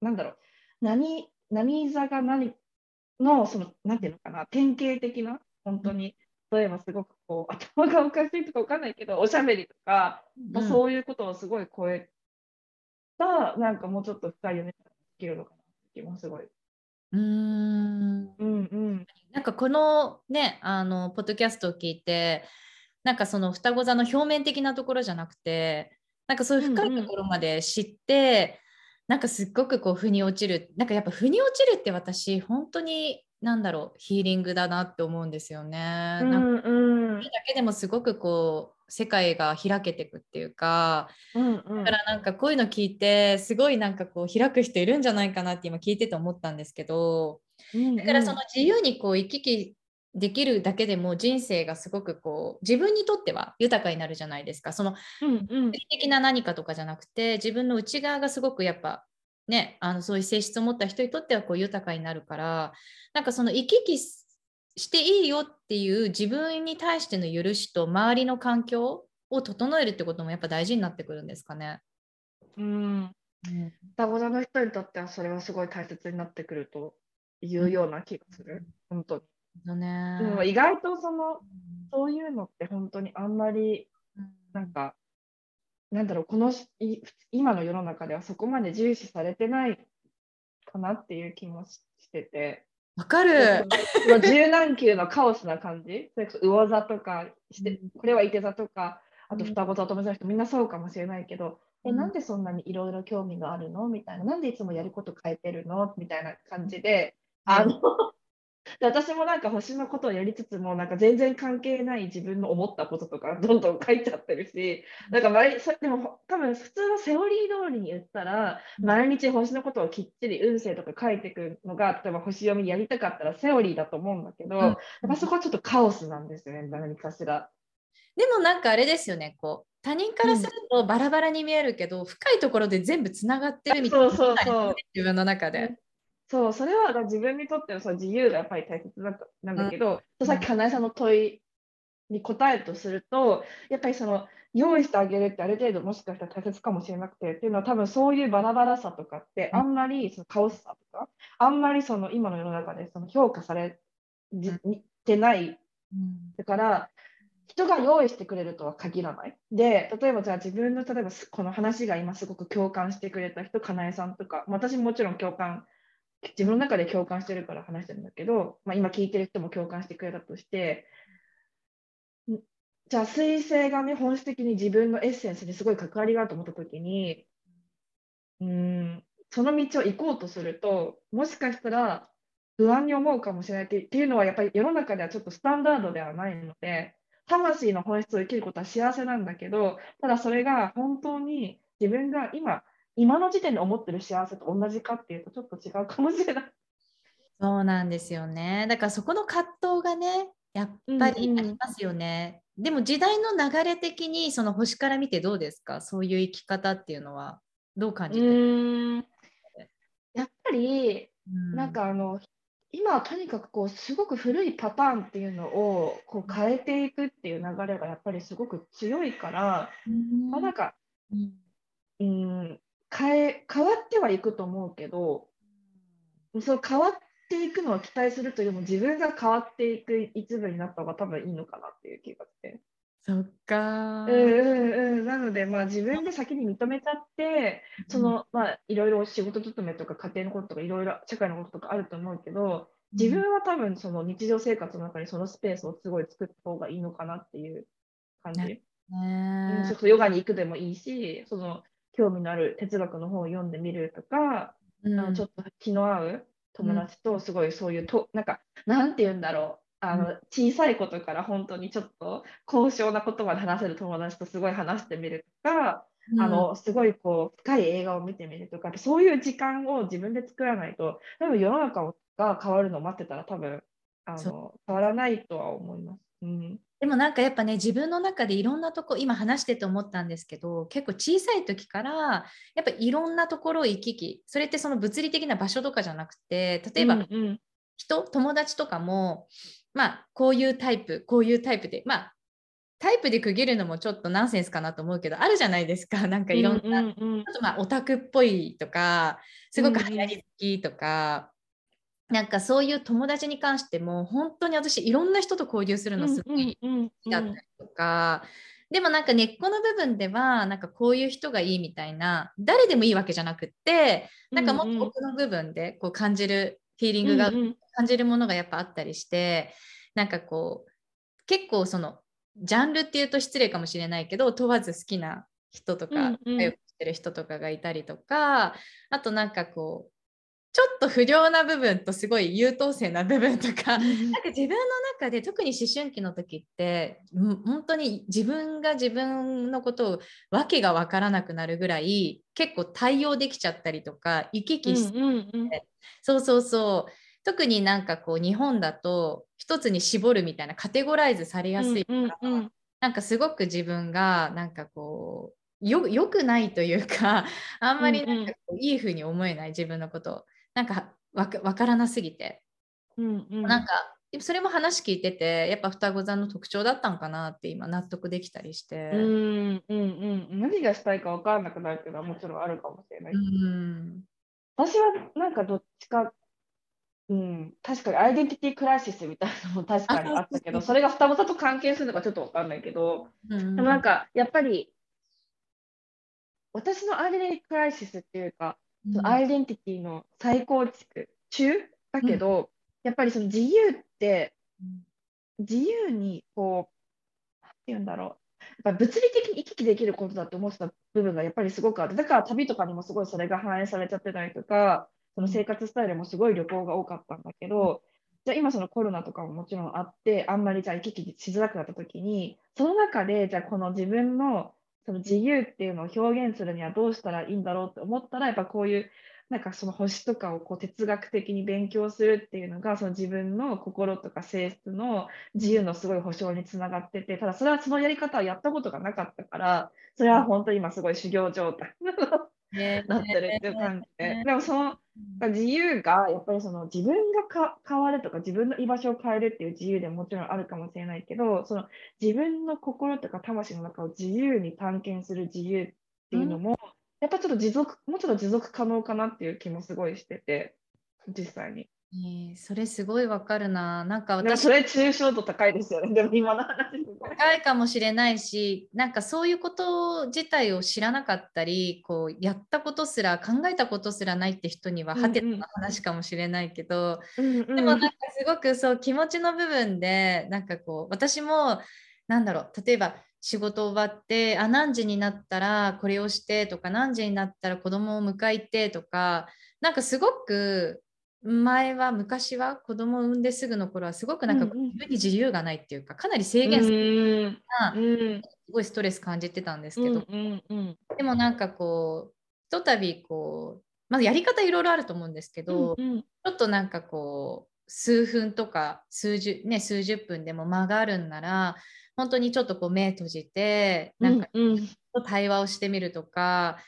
なんだろう、何、何座が何の、その、なんていうのかな、典型的な、本当に、例えばすごくこう、<laughs> 頭がおかしいとかわかんないけど、おしゃべりとか、うん、そういうことをすごい超えた、なんかもうちょっと深い読み方できるのかなって気もすごい。うん。うんうん。なんかこのねあのポッドキャストを聞いてなんかその双子座の表面的なところじゃなくてなんかそういう深いところまで知って、なんかすっごくこう腑に落ちるなんかやっぱ腑に落ちるって私本当になんだろうヒーリングだなって思うんですよね。うんうん、だけでもすごくこう世界が開けていくっていうか、うんうん、だからなんかこういうの聞いてすごいなんかこう開く人いるんじゃないかなって今聞いてて思ったんですけど、うんうん、だからその自由にこう行き来できるだけでも人生がすごくこう自分にとっては豊かになるじゃないですかその、うんうん、的な何かとかじゃなくて自分の内側がすごくやっぱねあのそういう性質を持った人にとってはこう豊かになるからなんかその行き来していいよっていう自分に対しての許しと周りの環境を整えるってこともやっぱ大事になってくるんですかね。うん。双子座の人にとってはそれはすごい大切になってくるというような気がする、うん、本当に。ね、でも意外とその、そういうのって本当にあんまりなんか、なんだろうこの今の世の中ではそこまで重視されてないかなっていう気もしてて。わかる。柔軟球のカオスな感じ、それこそ魚座とかして、これは池座とか、あと双子座ともの人、みんなそうかもしれないけど、え、なんでそんなにいろいろ興味があるの？みたいな、なんでいつもやること変えてるの？みたいな感じで、あの、で私もなんか星のことをやりつつもなんか全然関係ない自分の思ったこととかどんどん書いちゃってるしなんか毎でも多分普通のセオリー通りに言ったら毎日星のことをきっちり運勢とか書いていくのが例えば星読みやりたかったらセオリーだと思うんだけど、うん、やっぱそこはちょっとカオスなんですよね何かしら。でもなんかあれですよねこう他人からするとバラバラに見えるけど、うん、深いところで全部つながってるみたいな、そうそうそう自分の中で。そうそれは自分にとってのその自由がやっぱり大切なんだけど、うん、さっき金井さんの問いに答えるとするとやっぱりその用意してあげるってある程度もしかしたら大切かもしれなくてっていうのは多分そういうバラバラさとかってあんまりそのカオスさとかあんまりその今の世の中でその評価されてない、だから人が用意してくれるとは限らない。で、例えばじゃあ自分の例えばこの話が今すごく共感してくれた人、かなえさんとか、私ももちろん共感、自分の中で共感してるから話してるんだけど、まあ、今聞いてる人も共感してくれたとして、じゃあ彗星がね、本質的に自分のエッセンスにすごい関わりがあると思った時に、うん、その道を行こうとすると、もしかしたら不安に思うかもしれないっていうのは、やっぱり世の中ではちょっとスタンダードではないので、魂の本質を生きることは幸せなんだけど、ただそれが本当に自分が今、今の時点で思ってる幸せと同じかっていうとちょっと違うかもしれない。そうなんですよね。だからそこの葛藤がね、やっぱりありますよね。うんうん、でも時代の流れ的にその星から見てどうですか？そういう生き方っていうのは。どう感じてる？やっぱり、うん、なんかあの今はとにかくこうすごく古いパターンっていうのをこう変えていくっていう流れがやっぱりすごく強いから、うん、まあ、なんか、うん、変え変わってはいくと思うけど、そう変わっていくのを期待するというよりも自分が変わっていく一部になった方が多分いいのかなっていう気がして。そっか。うんうんうん。なのでまあ自分で先に認めちゃってそのまあいろいろ仕事勤めとか家庭のこととかいろいろ社会のこととかあると思うけど自分は多分その日常生活の中にそのスペースをすごい作った方がいいのかなっていう感じ。ね。うん、ちょっとヨガに行くでもいいしその興味のある哲学の本を読んでみるとか、うん、あのちょっと気の合う友達とすごいそういうと、なんかなんて言うんだろう。あの小さいことから本当にちょっと高尚なことまで話せる友達とすごい話してみるとか、うん、あのすごいこう深い映画を見てみるとかそういう時間を自分で作らないと多分世の中が変わるのを待ってたら多分あの変わらないとは思います。うんでもなんかやっぱね自分の中でいろんなとこ今話してて思ったんですけど結構小さい時からやっぱいろんなところを行き来。それってその物理的な場所とかじゃなくて例えば、うんうん、人友達とかもまあこういうタイプこういうタイプでまあタイプで区切るのもちょっとナンセンスかなと思うけどあるじゃないですか。<laughs> なんかいろんな、うんうんうん、ちょっとまあオタクっぽいとかすごく流行り好きとか、うん、なんかそういう友達に関しても本当に私いろんな人と交流するのすごい好きだったりとか、でもなんか根っこの部分ではなんかこういう人がいいみたいな誰でもいいわけじゃなくってなんかもっと奥の部分でこう感じるフィーリングが感じるものがやっぱあったりして、なんかこう結構そのジャンルっていうと失礼かもしれないけど問わず好きな人とか、うんうん、してる人とかがいたりとかあとなんかこうちょっと不良な部分とすごい優等生な部分とか、なんか自分の中で特に思春期の時って本当に自分が自分のことを訳が分からなくなるぐらい結構対応できちゃったりとか行き来して、うんうんうん、そうそうそう。特になんかこう日本だと一つに絞るみたいなカテゴライズされやすいから、うんうんうん、なんかすごく自分がなんかこうよよくないというかあんまりなんかこういい風に思えない自分のことなんかわからなすぎて、うんうん、なんかそれも話聞いててやっぱ双子座の特徴だったんかなって今納得できたりして。うんうんうん何がしたいか分からなくなるっていうのはもちろんあるかもしれない、うん、私はなんかどっちかうん、確かにアイデンティティクライシスみたいなのも確かにあったけど、それが双子座と関係するのかちょっと分かんないけど、うん、でもなんかやっぱり私のアイデンティティクライシスっていうか、うん、アイデンティティの再構築中だけど、うん、やっぱりその自由って自由にこう何て言うんだろう。やっぱ物理的に行き来できることだと思ってた部分がやっぱりすごくあってだから旅とかにもすごいそれが反映されちゃってたりとかその生活スタイルもすごい旅行が多かったんだけど、じゃあ今そのコロナとかももちろんあって、あんまりじゃあ行き来しづらくなった時に、その中でじゃあこの自分のその自由っていうのを表現するにはどうしたらいいんだろうって思ったらやっぱこういうなんかその星とかをこう哲学的に勉強するっていうのがその自分の心とか性質の自由のすごい保障につながっててただそれはそのやり方をやったことがなかったからそれは本当に今すごい修行状態。なってるっていう感じで、でもその自由がやっぱりその自分が変わるとか自分の居場所を変えるっていう自由でももちろんあるかもしれないけどその自分の心とか魂の中を自由に探検する自由っていうのも、やっぱちょっと持続もうちょっと持続可能かなっていう気もすごいしてて実際に。えー、それすごいわかるな。なんか私それ抽象度高いですよね。でも今の話高いかもしれないし、なんかそういうこと自体を知らなかったり、こうやったことすら考えたことすらないって人にははてな話かもしれないけど、うんうん、でもなんかすごくそう気持ちの部分でなんかこう私もなんだろう例えば仕事終わってあ何時になったらこれをしてとか何時になったら子供を迎えてとかなんかすごく前は昔は子供を産んですぐの頃はすごくなんか自分に自由がないっていうかかなり制限されすごいストレス感じてたんですけど、でもなんかこうひとたびこうまずやり方いろいろあると思うんですけど、うんうん、ちょっとなんかこう数分とか数十,、ね、数十分でも間があるんなら本当にちょっとこう目閉じてなんか対話をしてみるとか、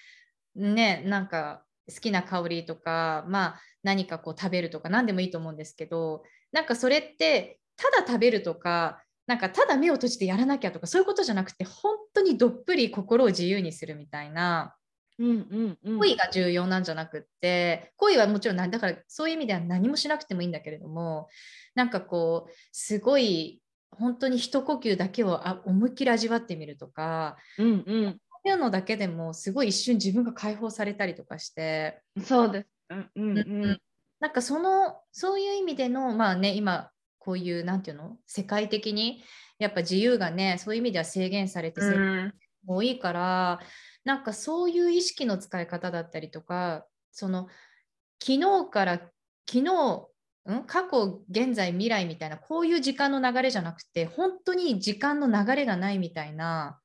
ねなんか好きな香りとか、まあ、何かこう食べるとか何でもいいと思うんですけどなんかそれってただ食べるとかなんかただ目を閉じてやらなきゃとかそういうことじゃなくて本当にどっぷり心を自由にするみたいな、うんうんうん、恋が重要なんじゃなくって恋はもちろんだからそういう意味では何もしなくてもいいんだけれどもなんかこうすごい本当に一呼吸だけを思いっきり味わってみるとか、うんうん、いうのだけでもすごい一瞬自分が解放されたりとかして。そうです、うんうんうん、なんかそのそういう意味でのまあね今こういうなんていうの？世界的に？やっぱ自由がねそういう意味では制限されて多いから、うん、なんかそういう意識の使い方だったりとかその昨日から昨日ん？過去現在未来みたいなこういう時間の流れじゃなくて本当に時間の流れがないみたいな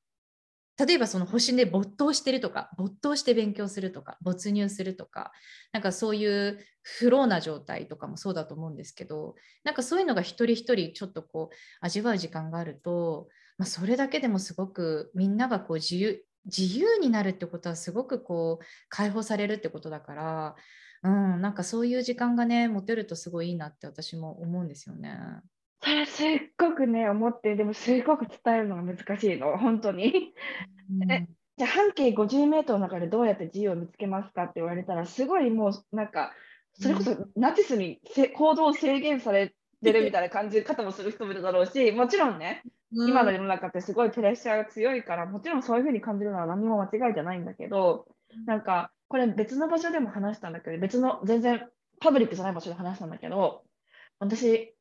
例えばその星で没頭してるとか没頭して勉強するとか没入するとかなんかそういうフローな状態とかもそうだと思うんですけどなんかそういうのが一人一人ちょっとこう味わう時間があると、まあ、それだけでもすごくみんながこう自由自由になるってことはすごくこう解放されるってことだから、うん、なんかそういう時間がね持てるとすごいいいなって私も思うんですよね。それすっごくね、思って、でもすっごく伝えるのが難しいの、本当に。うん、えじゃあ半径50メートルの中でどうやって自由を見つけますかって言われたら、すごいもうなんか、それこそナチスにせ行動を制限されてるみたいな感じ方もする人もいるだろうし、もちろんね、うん、今の世の中ってすごいプレッシャーが強いから、もちろんそういうふうに感じるのは何も間違いじゃないんだけど、なんか、これ別の場所でも話したんだけど、別の全然パブリックじゃない場所で話したんだけど、私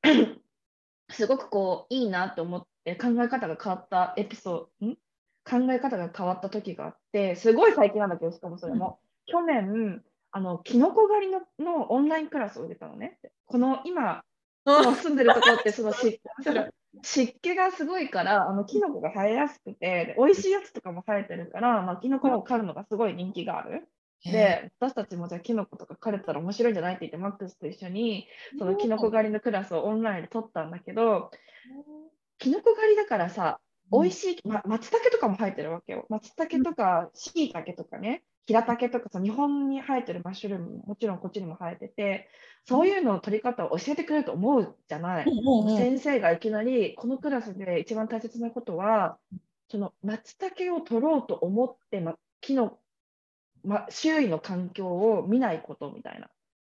すごくこういいなと思って考え方が変わったエピソード、ん？考え方が変わった時があって、すごい最近なんだけど、しかもそれも、うん、去年、あのキノコ狩りののオンラインクラスを受けたのね。この今、住んでるところってその湿 <laughs> 湿気がすごいからあのキノコが生えやすくて美味しいやつとかも生えてるから、まあ、キノコを狩るのがすごい人気がある。で私たちもじゃあキノコとか狩れたら面白いんじゃないって言ってマックスと一緒にそのキノコ狩りのクラスをオンラインで取ったんだけどキノコ狩りだからさ美味しい、ま、松茸とかも生えてるわけよ。松茸とかしいたけとかね平茸とかさ日本に生えてるマッシュルームももちろんこっちにも生えててそういうのを取り方を教えてくれると思うじゃない、先生がいきなりこのクラスで一番大切なことはその松茸を取ろうと思って、ま、キノま、周囲の環境を見ないことみたいな。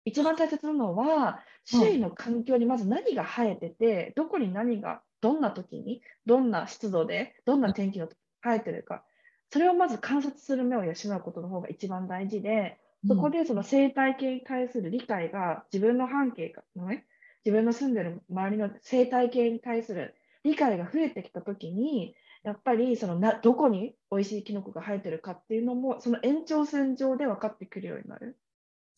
一番大切なのは、周囲の環境にまず何が生えてて、どこに何が、どんな時に、どんな湿度で、どんな天気の生えてるか、それをまず観察する目を養うことの方が一番大事で、そこでその生態系に対する理解が自分の半径のね、自分の住んでる周りの生態系に対する理解が増えてきたときに、やっぱりそのなどこに美味しいキノコが生えてるかっていうのもその延長線上で分かってくるようになる。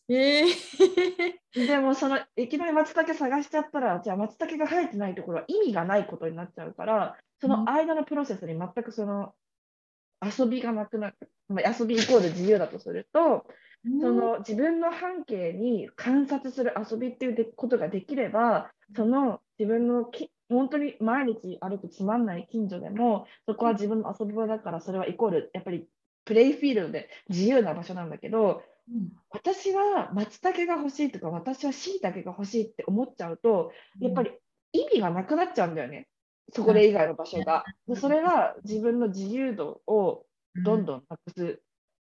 えー、でもそのいきなり松茸探しちゃったらじゃあ松茸が生えてないところは意味がないことになっちゃうからその間のプロセスに全くその遊びがなくなる、まあ、遊びイコール自由だとすると、その自分の半径に観察する遊びっていうことができればその自分のき本当に毎日歩くつまんない近所でもそこは自分の遊び場だからそれはイコールやっぱりプレイフィールドで自由な場所なんだけど、うん、私は松茸が欲しいとか私はしいたけが欲しいって思っちゃうとやっぱり意味がなくなっちゃうんだよね。そこで以外の場所が。でそれは自分の自由度をどんどんなくす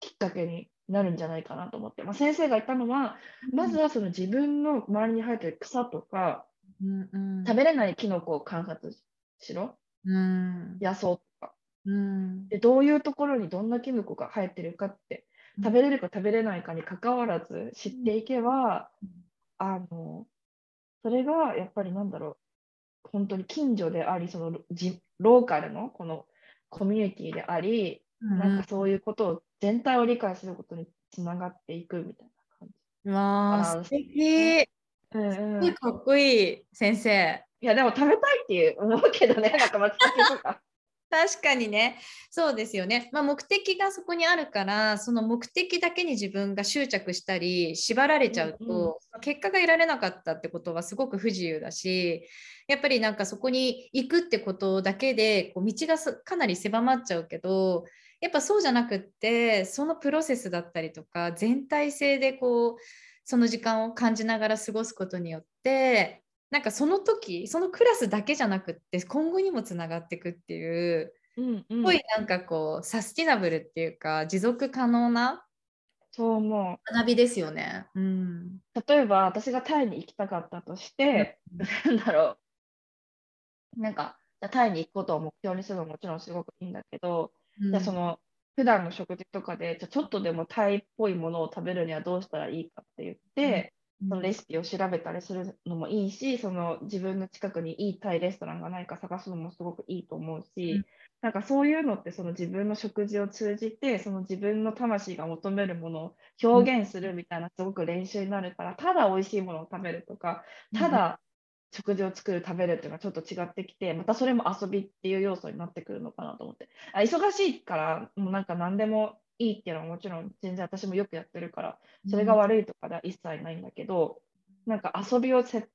きっかけになるんじゃないかなと思って、まあ、先生が言ったのは、まずはその自分の周りに生えてる草とか、うんうん、食べれないキノコを観察しろ、うん、野草とか、うん、でどういうところにどんなキノコが生えてるかって。食べれるか食べれないかにかかわらず知っていけば、あのそれがやっぱりなんだろう。本当に近所でありそのローカルのこのコミュニティであり、なんかそういうことを全体を理解することにつながっていくみたいな感じ。わあ、素敵。うんうん、かっこいい先生。いやでも食べたいっていう思うけどね、<laughs> なんか松茸とか。確かにねそうですよね、まあ、目的がそこにあるからその目的だけに自分が執着したり縛られちゃうと、うんうん、結果が得られなかったってことはすごく不自由だしやっぱりなんかそこに行くってことだけでこう道がかなり狭まっちゃうけどやっぱそうじゃなくってそのプロセスだったりとか全体性でこうその時間を感じながら過ごすことによってなんかその時そのクラスだけじゃなくって今後にもつながっていくっていう、うんうん、すごいなんかこうサスティナブルっていうか持続可能なそう思う。学びですよね、うん、例えば私がタイに行きたかったとして、うん、なんだろう。なんかタイに行くことを目標にするのももちろんすごくいいんだけど、うん、じゃその普段の食事とかでじゃちょっとでもタイっぽいものを食べるにはどうしたらいいかうん、そのレシピを調べたりするのもいいしその自分の近くにいいタイレストランがないか探すのもすごくいいと思うし、うん、なんかそういうのってその自分の食事を通じてその自分の魂が求めるものを表現するみたいなすごく練習になるからただ美味しいものを食べるとかただ食事を作る食べるっていうのはちょっと違ってきてまたそれも遊びっていう要素になってくるのかなと思って。あ忙しいからもうなんか何でもいいっていうのはもちろん全然私もよくやってるからそれが悪いとかでは一切ないんだけど、うん、なんか遊びをせ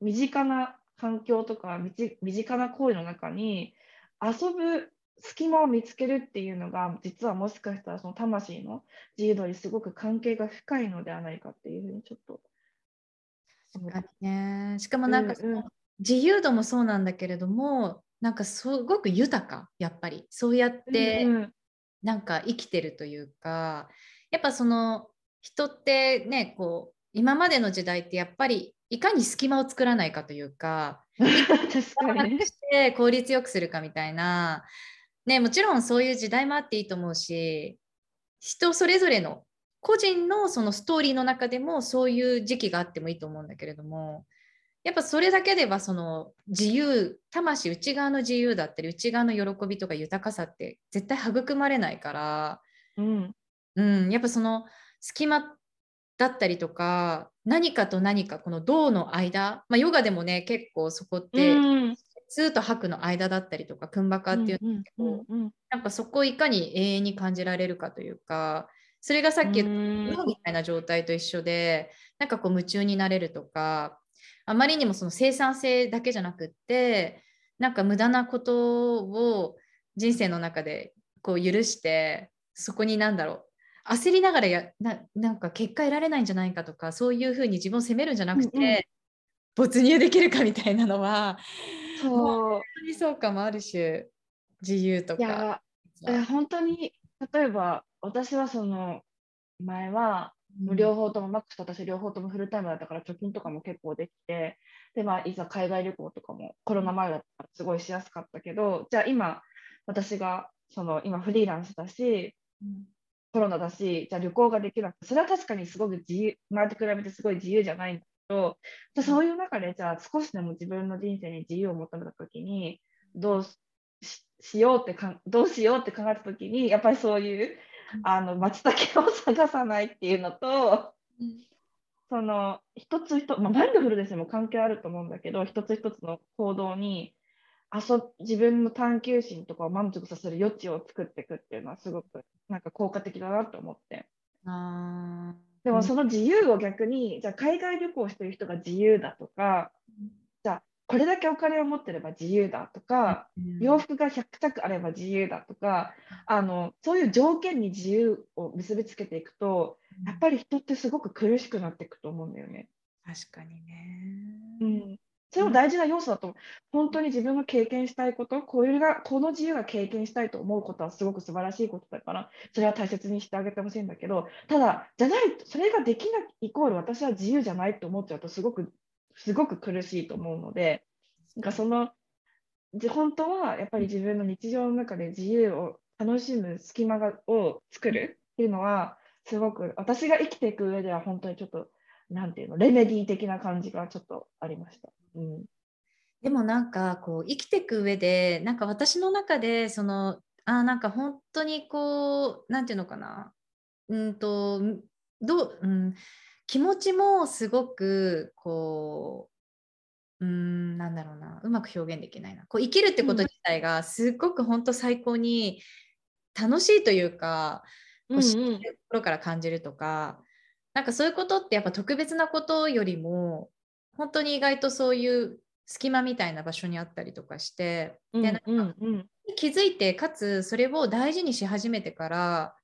身近な環境とか身近な行為の中に遊ぶ隙間を見つけるっていうのが実はもしかしたらその魂の自由度にすごく関係が深いのではないかっていうふうにちょっと確かにね。しかもなんかその、うん。うん、自由度もそうなんだけれどもなんかすごく豊かやっぱり。そうやってなんか生きてるというか、やっぱその人ってねこう今までの時代ってやっぱりいかに隙間を作らないかというか <laughs> 確かに。して効率よくするかみたいな、ね、もちろんそういう時代もあっていいと思うし人それぞれの個人のそのストーリーの中でもそういう時期があってもいいと思うんだけれどもやっぱそれだけではその自由魂内側の自由だったり内側の喜びとか豊かさって絶対育まれないから、うん。うん、やっぱその隙間だったりとか何かと何かこの銅の間、まあ、ヨガでもね結構そこって、うん、ツと吐くの間だったりとかクンバカっていうんですけど、なんかそこをいかに永遠に感じられるかというかそれがさっき言ったみたいな状態と一緒でなんかこう夢中になれるとかあまりにもその生産性だけじゃなくってなんか無駄なことを人生の中でこう許してそこに何だろう焦りながらやななんか結果得られないんじゃないかとかそういうふうに自分を責めるんじゃなくて、うんうん、没入できるかみたいなのはそう本当にそうかもある種自由とか。いや本当に例えば私はその前は両方とも、マックスと私両方ともフルタイムだったから貯金とかも結構できてで、まあ、いざ海外旅行とかもコロナ前だったらすごいしやすかったけどじゃあ今私がその今フリーランスだし、うん、コロナだしじゃあ旅行ができなくてそれは確かにすごく自由前と比べてすごい自由じゃないんだけどじゃそういう中でじゃあ少しでも自分の人生に自由を求めた時にどうしようってかどうしようって考えた時にやっぱりそういう <laughs> あの松茸を探さないっていうのと、うん、その一つ一つ、まあ、マインドフルネスにも関係あると思うんだけど一つ一つの行動に遊自分の探求心とかを満足させる余地を作っていくっていうのはすごくなんか効果的だなと思って。あでもその自由を逆に、じゃあ海外旅行してる人が自由だとか、これだけお金を持ってれば自由だとか、洋服が100着あれば自由だとかあのそういう条件に自由を結びつけていくとやっぱり人ってすごく苦しくなっていくと思うんだよね。確かにね。うん、それも大事な要素だと、本当に自分が経験したいこと、これがこの自由が経験したいと思うことはすごく素晴らしいことだから、それは大切にしてあげてほしいんだけど、ただ、じゃない、それができないイコール私は自由じゃないと思っちゃうと、すごく、すごく苦しいと思うので、なんかその、本当はやっぱり自分の日常の中で自由を楽しむ隙間がを作るっていうのは、すごく私が生きていく上では本当にちょっとなんていうの、レメディー的な感じがちょっとありました。うん、でもなんかこう生きていく上でなんか私の中でそのあなんか本当にこうなんていうのかな。うんとどう、うん、気持ちもすごくこううんなんだろうなうまく表現できないな。こう生きるってこと自体がすっごく本当最高に楽しいというか、こう知ってるところから感じるとか、なんかそういうことってやっぱ特別なことよりも本当に意外とそういう隙間みたいな場所にあったりとかして、でなんか気づいてかつそれを大事にし始めてから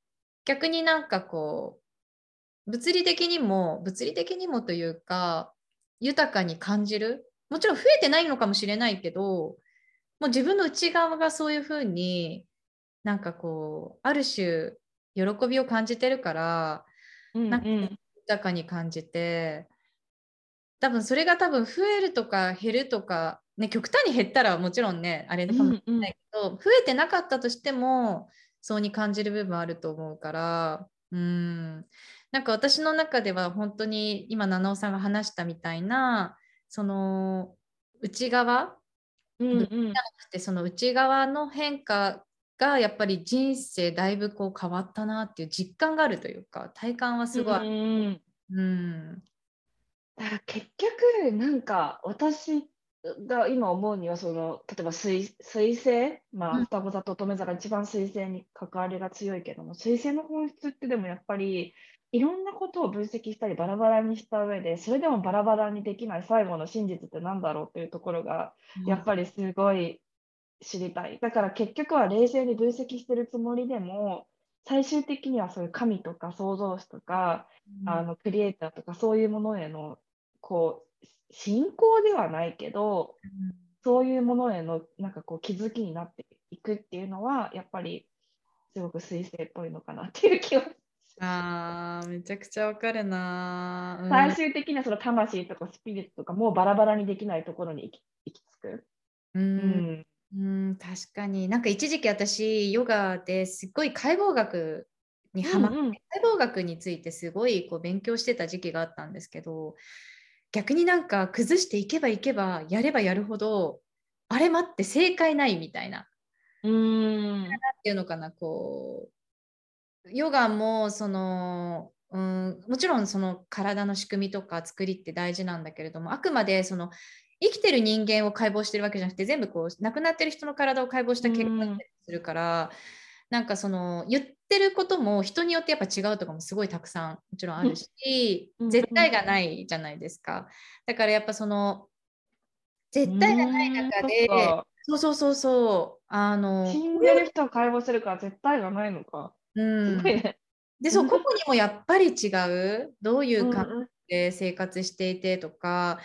逆になんかこう物理的にも物理的にもというか豊かに感じる。もちろん増えてないのかもしれないけどもう自分の内側がそういうふうになんかこうある種喜びを感じてるからなんか豊かに感じて多分それが多分増えるとか減るとか、ね、極端に減ったらもちろんねあれかもしれないけど、うんうん、増えてなかったとしてもそうに感じる部分あると思うからうんなんか私の中では本当に今七尾さんが話したみたいなその内側、うんうん、じゃなくてその内側の変化がやっぱり人生だいぶこう変わったなっていう実感があるというか体感はすごい。うん、うん、だから結局なんか私が今思うにはその例えば水水星まあ双子座と乙女座が一番水星に関わりが強いけども水星の本質ってでもやっぱりいろんなことを分析したりバラバラにした上でそれでもバラバラにできない最後の真実って何だろうっていうところがやっぱりすごい知りたい。だから結局は冷静に分析してるつもりでも、最終的にはそういう神とか創造主とか、うん、あのクリエイターとかそういうものへのこう信仰ではないけど、うん、そういうものへのなんかこう気づきになっていくっていうのはやっぱりすごく彗星っぽいのかなっていう気はあーめちゃくちゃわかるな、うん、最終的にはその魂とかスピリットとかもうバラバラにできないところに行き行き着く。うん、うん、確かに。なんか一時期私、ヨガですっごい解剖学にハマって、うんうん、解剖学についてすごいこう勉強してた時期があったんですけど、逆になんか崩していけばいけば、やればやるほど、あれ待って正解ないみたいな。うーん。っていうのかな、こう、ヨガもその、うん、もちろんその体の仕組みとか作りって大事なんだけれどもあくまでその生きてる人間を解剖してるわけじゃなくて全部こう亡くなってる人の体を解剖した結果だったりするから、うん、なんかその言ってることも人によってやっぱ違うとかもすごいたくさんもちろんあるし、うん、絶対がないじゃないですか。だからやっぱその絶対がない中で、そうそうそうそうあの死んでる人を解剖するから絶対がないのか。うん、でそう個々にもやっぱり違う。どういう感じで生活していてとか、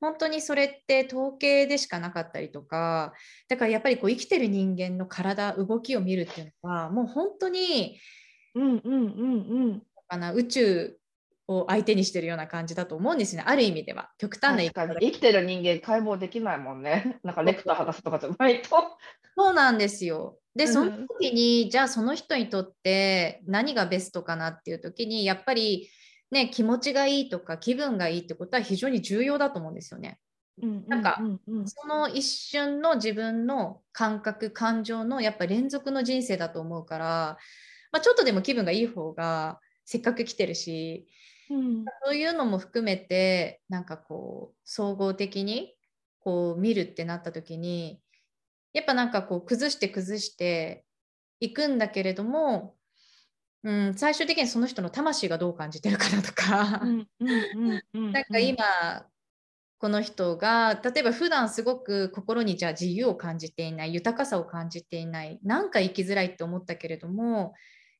本当にそれって統計でしかなかったりとかだからやっぱりこう生きてる人間の体動きを見るっていうのはもう本当に、うんうんうんうん、かな宇宙を相手にしてるような感じだと思うんですね。ある意味では。極端な言い方生きてる人間解剖できないもんね。<laughs> なんかレクター博士とかじゃないと。そうなんですよ。でその時に、うん、じゃあその人にとって何がベストかなっていう時にやっぱりね、気持ちがいいとか気分がいいってことは非常に重要だと思うんですよね。なんか、その一瞬の自分の感覚感情のやっぱ連続の人生だと思うから、まあ、ちょっとでも気分がいい方がせっかく来てるし、うん、そういうのも含めてなんかこう総合的にこう見るってなった時にやっぱなんかこう崩して崩していくんだけれども、うん、最終的にその人の魂がどう感じてるかなとか。なんか今この人が例えば普段すごく心にじゃあ自由を感じていない豊かさを感じていないなんか生きづらいって思ったけれども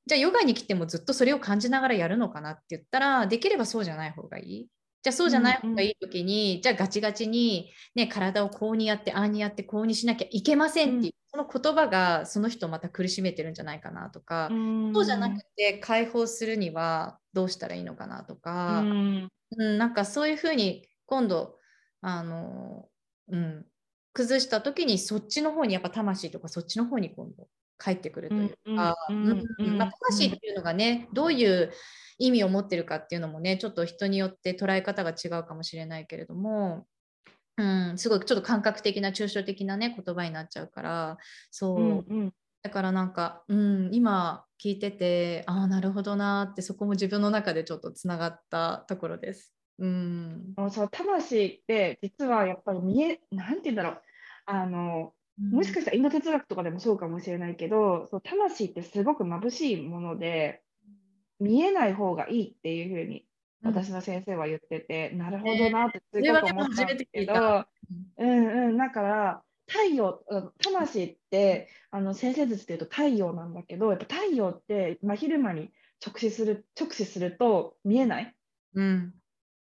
じゃあヨガに来てもずっとそれを感じながらやるのかなって言ったらできればそうじゃない方がいい。じゃあそうじゃない方がいい時に、うんうん、じゃあガチガチに、ね、体をこうにやってああにやってこうにしなきゃいけませんっていう、うん、その言葉がその人をまた苦しめてるんじゃないかなとか、うん、そうじゃなくて解放するにはどうしたらいいのかなとか、うん、うん、なんかそういうふうに今度あの、うん、崩した時にそっちの方にやっぱ魂とかそっちの方に今度帰ってくるというか魂っていうのがねどういう意味を持ってるかっていうのもねちょっと人によって捉え方が違うかもしれないけれども、うん、すごいちょっと感覚的な抽象的なね言葉になっちゃうからそう、うんうん、だからなんか、うん、今聞いててああなるほどなってそこも自分の中でちょっとつながったところです。うん、そう魂って実はやっぱり見えなんて言うんだろう。あのもしかしたらインド哲学とかでもそうかもしれないけど、そう魂ってすごく眩しいもので、見えない方がいいっていうふうに私の先生は言ってて、うん、なるほどなってすごく思ったんですけど、うん。うん、だから太陽、魂ってあの先生術で言うと太陽なんだけど、やっぱ太陽って真昼間に直視する直視すると見えない。うん、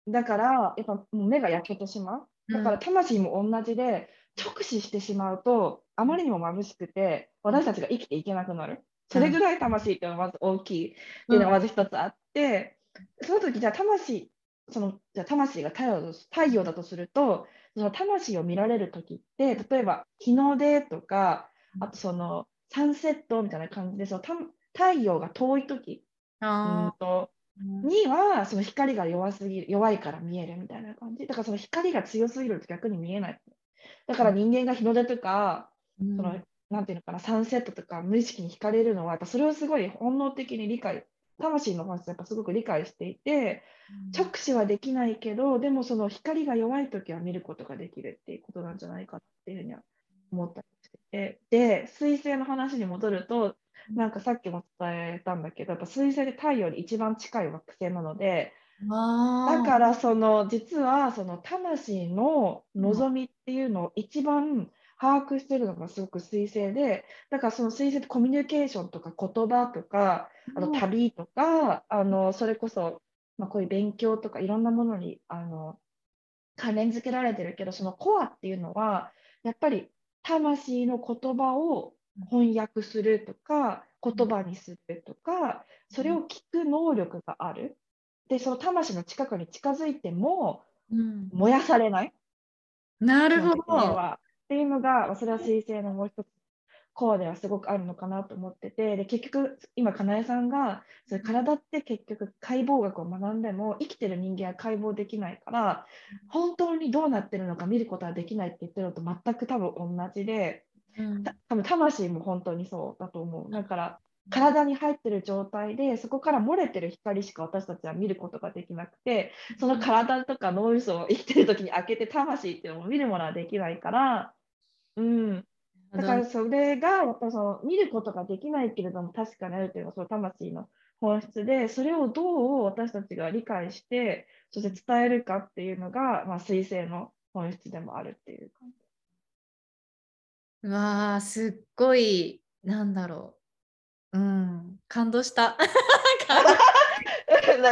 だから、やっぱもう目が焼けてしまう。だから魂も同じで、直視してしまうと、あまりにも眩しくて、私たちが生きていけなくなる。それぐらい魂っていうのがまず大きいっていうのがまず一つあって、その時じゃあ魂、そのじゃあ魂が太陽太陽だとすると、その魂を見られる時って、例えば日の出とか、あとそのサンセットみたいな感じで、その太陽が遠い時うんとにはその光が弱すぎる弱いから見えるみたいな感じ。だからその光が強すぎると逆に見えないだから人間が日の出とか、うん、そのなんていうのかな、サンセットとか無意識に惹かれるのは、やっぱそれをすごい本能的に理解、魂の本質やっぱすごく理解していて、直視はできないけど、でもその光が弱い時は見ることができるっていうことなんじゃないかっていうふうには思ったりしてて、で、彗星の話に戻ると、なんかさっきも伝えたんだけど、やっぱ彗星で太陽に一番近い惑星なので、だからその実はその魂の望みっていうのを一番把握してるのがすごく彗星でだからその彗星ってコミュニケーションとか言葉とかあの旅とかあのそれこそ、まあ、こういう勉強とかいろんなものにあの関連づけられてるけどそのコアっていうのはやっぱり魂の言葉を翻訳するとか言葉にするとかそれを聞く能力があるでその魂の近くに近づいても、燃やされない。なるほど。っていうのが、それは彗星のもう一つコアではすごくあるのかなと思ってて、で結局、今、かなえさんが、それ体って結局、解剖学を学んでも、生きてる人間は解剖できないから、本当にどうなってるのか見ることはできないって言ってるのと全く多分同じで、うん、多分魂も本当にそうだと思う。だから体に入ってる状態でそこから漏れてる光しか私たちは見ることができなくてその体とか脳みそを生きてる時に開けて魂っていうのを見るものはできないから、うん、だからそれがやっぱその見ることができないけれども確かにあるというのはその魂の本質でそれをどう私たちが理解してそして伝えるかっていうのが、まあ、彗星の本質でもあるっていう感じ。うわーすっごいなんだろううん、感動した。<laughs>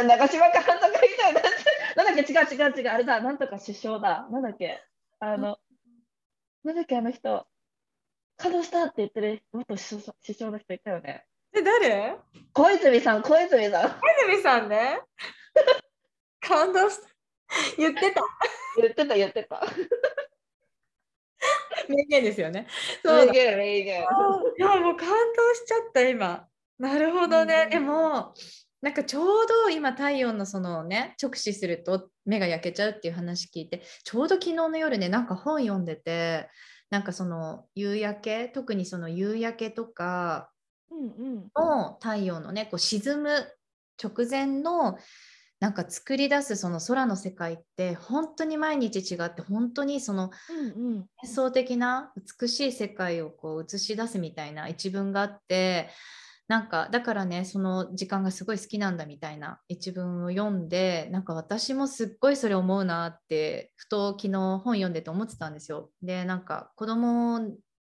長島監督みたいな。なんだっけ、違う違う違う、あれだ、なんとか首相だ。なんだっけ、あの、なんだっけ、あの人、感動したって言ってる元首相首相の人いたよね。え、誰？小泉さん、小泉さん。小泉さんね。<laughs> 感動した。言ってた。言ってた、言ってた。名言ですよね。そう名言、名言。いや、もう感動しちゃった、今。なるほどね。でも、なんかちょうど今太陽のそのね直視すると目が焼けちゃうっていう話聞いてちょうど昨日の夜ねなんか本読んでてなんかその夕焼け特にその夕焼けとかの太陽のねこう沈む直前のなんか作り出すその空の世界って本当に毎日違って本当にその幻想的な美しい世界をこう映し出すみたいな一文があってなんかだからねその時間がすごい好きなんだみたいな一文を読んでなんか私もすっごいそれ思うなってふと昨日本読んでて思ってたんですよ。でなんか子供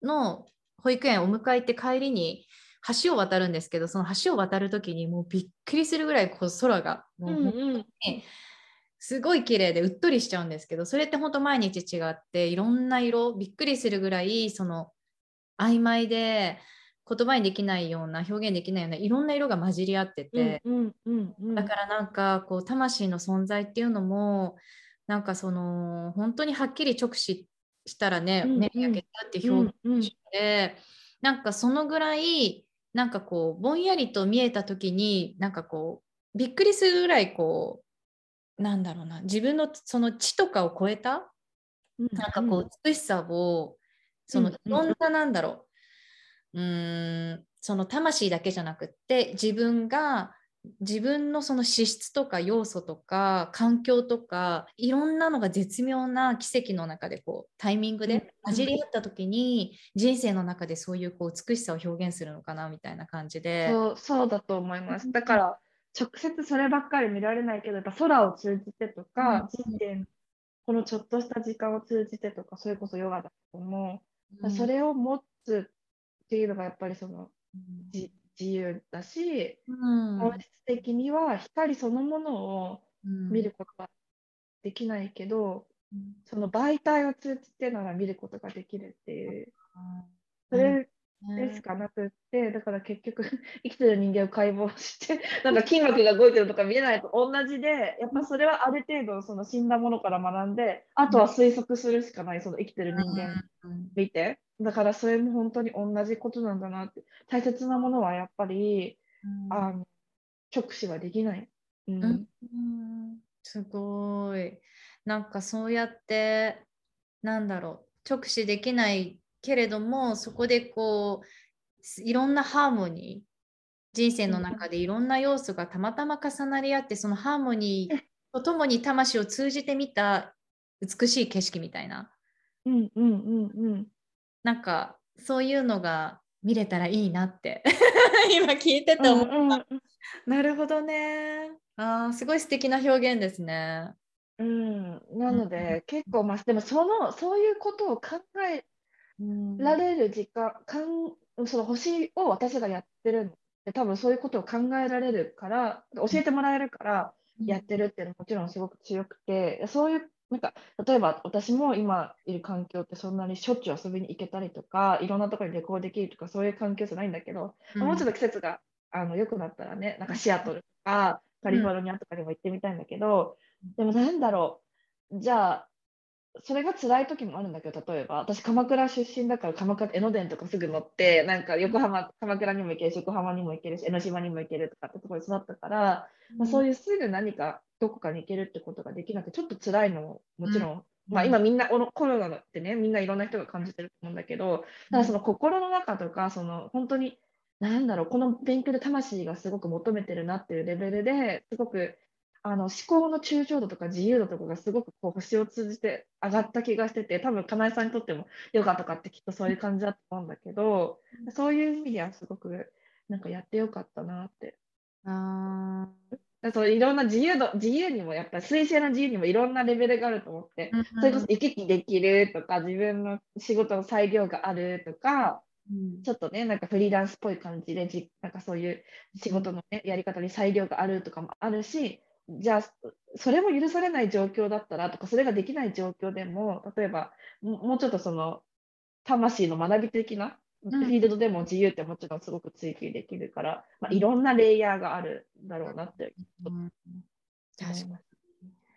の保育園を迎えて帰りに橋を渡るんですけどその橋を渡る時にもうびっくりするぐらいこう空がもう本当にすごい綺麗でうっとりしちゃうんですけどそれって本当毎日違っていろんな色びっくりするぐらいその曖昧で言葉にできないような表現できないようないろんな色が混じり合ってて、だからなんかこう魂の存在っていうのもなんかその本当にはっきり直視したらね、目に焼けたって表現で、なんかそのぐらいなんかこうぼんやりと見えた時になんかこうびっくりするぐらいこうなんだろうな自分のその知とかを超えた、うん、なんかこう美しさをそのいろんななんだろううんその魂だけじゃなくって自分が自分のその資質とか要素とか環境とかいろんなのが絶妙な奇跡の中でこうタイミングで混じり合った時に人生の中でそういうこう美しさを表現するのかなみたいな感じで。そうそうだと思います。だから直接そればっかり見られないけどやっぱ空を通じてとか、人生このちょっとした時間を通じてとかそれこそヨガだと思う、うん、それを持つっていうのがやっぱりその、うん、自由だし、うん、本質的には光そのものを見ることはできないけど、うん、その媒体を通じてなら見ることができるっていう、それでしかなくって、だから結局 <laughs> 生きてる人間を解剖して <laughs> なんか筋膜が動いてるとか見えないと同じでやっぱそれはある程度その死んだものから学んであとは推測するしかないその生きてる人間見て、だからそれも本当に同じことなんだなって。大切なものはやっぱり、うん、あの直視はできない。うん、うん、すごい。なんかそうやってなんだろう。直視できないけれどもそこでこういろんなハーモニー人生の中でいろんな要素がたまたま重なり合ってそのハーモニーとともに魂を通じて見た美しい景色みたいな。うんうんうんうん。なんかそういうのが見れたらいいなって。<laughs> 今聞いてて思った、うんうん、なるほどね。あすごい素敵な表現ですね。うん。なので、うん、結構まあでもそのそういうことを考えられる時間、かんその星を私がやってるんで多分そういうことを考えられるから教えてもらえるからやってるっていうのはもちろんすごく強くてそういうなんか例えば私も今いる環境ってそんなにしょっちゅう遊びに行けたりとかいろんなところに旅行できるとかそういう環境じゃないんだけど、うん、もうちょっと季節があの良くなったらねなんかシアトルとかカリフォルニアとかにも行ってみたいんだけど、うん、でもなんだろうじゃあそれが辛い時もあるんだけど例えば私鎌倉出身だから鎌倉江ノ電とかすぐ乗ってなんか横浜鎌倉にも行けるし横浜にも行けるし江ノ島にも行けるとかってところに育ったから、うん、まあ、そういうすぐ何かどこかに行けるってことができなくてちょっと辛いのももちろん、うん、まあ、今みんなコロナってねみんないろんな人が感じてると思うんだけどただその心の中とかその本当に何だろうこの勉強で魂がすごく求めてるなっていうレベルですごくあの思考の抽象度とか自由度とかがすごくこう星を通じて上がった気がしてて多分かなえさんにとってもヨガとかってきっとそういう感じだと思うんだけど、そういう意味ではすごくなんかやってよかったなって。あそういろんな自由度自由にもやっぱり水星の自由にもいろんなレベルがあると思って、それこそ行き来できるとか自分の仕事の裁量があるとか、うん、ちょっとねなんかフリーランスっぽい感じでじなんかそういう仕事の、ね、やり方に裁量があるとかもあるしじゃあそれも許されない状況だったらとかそれができない状況でも例えばもうちょっとその魂の学び的なフィールドでも自由ってもちろんすごく追求できるから、まあ、いろんなレイヤーがあるだろうなって、うん、確か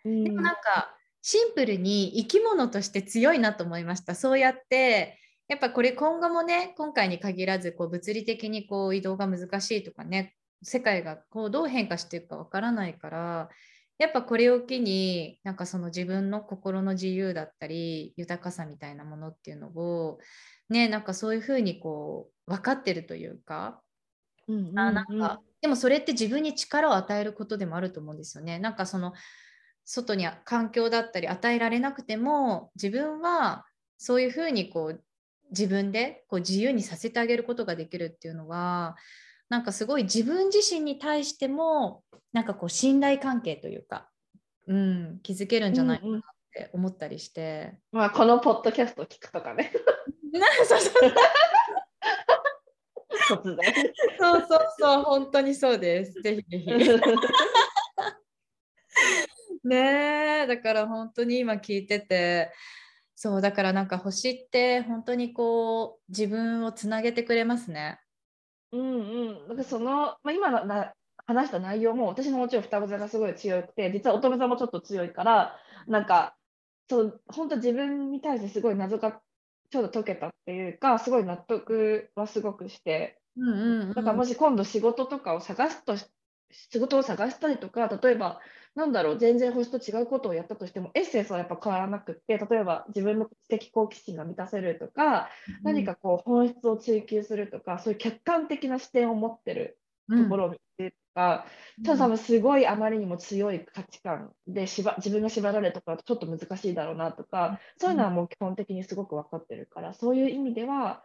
に、でもなんかシンプルに生き物として強いなと思いました。そうやってやっぱこれ今後もね今回に限らずこう物理的にこう移動が難しいとかね世界がこうどう変化していくかわからないからやっぱこれを機になんかその自分の心の自由だったり豊かさみたいなものっていうのをねなんかそういうふうにこう分かってるというか、うんうんうん、あなんかでもそれって自分に力を与えることでもあると思うんですよね。なんかその外に環境だったり与えられなくても自分はそういうふうにこう自分でこう自由にさせてあげることができるっていうのはなんかすごい自分自身に対してもなんかこう信頼関係というか、うん、気づけるんじゃないかなって思ったりして、うんうん、まあこのポッドキャスト聞くとかねなそうそう突然。そうそうそう、本当にそうです。ぜひぜひ。ねえ、だから本当に今聞いてて、そうだからなんか星って本当にこう自分をつなげてくれますね。うんうん。なんかその、まあ、今のな話した内容も私のもちろん双子座がすごい強くて、実は乙女座もちょっと強いから、なんかそう本当自分に対してすごい謎がちょうど解けたっていうか、すごい納得はすごくして、うんうんうん、だからもし今度仕事とかを探すと仕事を探したりとか、例えば、なんだろう、全然星と違うことをやったとしても、エッセンスはやっぱ変わらなくって、例えば自分の知的好奇心が満たせるとか、うん、何かこう本質を追求するとか、そういう客観的な視点を持ってるところを見てとか、うん、ただ多分すごいあまりにも強い価値観でしば自分が縛られるとかちょっと難しいだろうなとか、そういうのはもう基本的にすごく分かってるから、そういう意味では、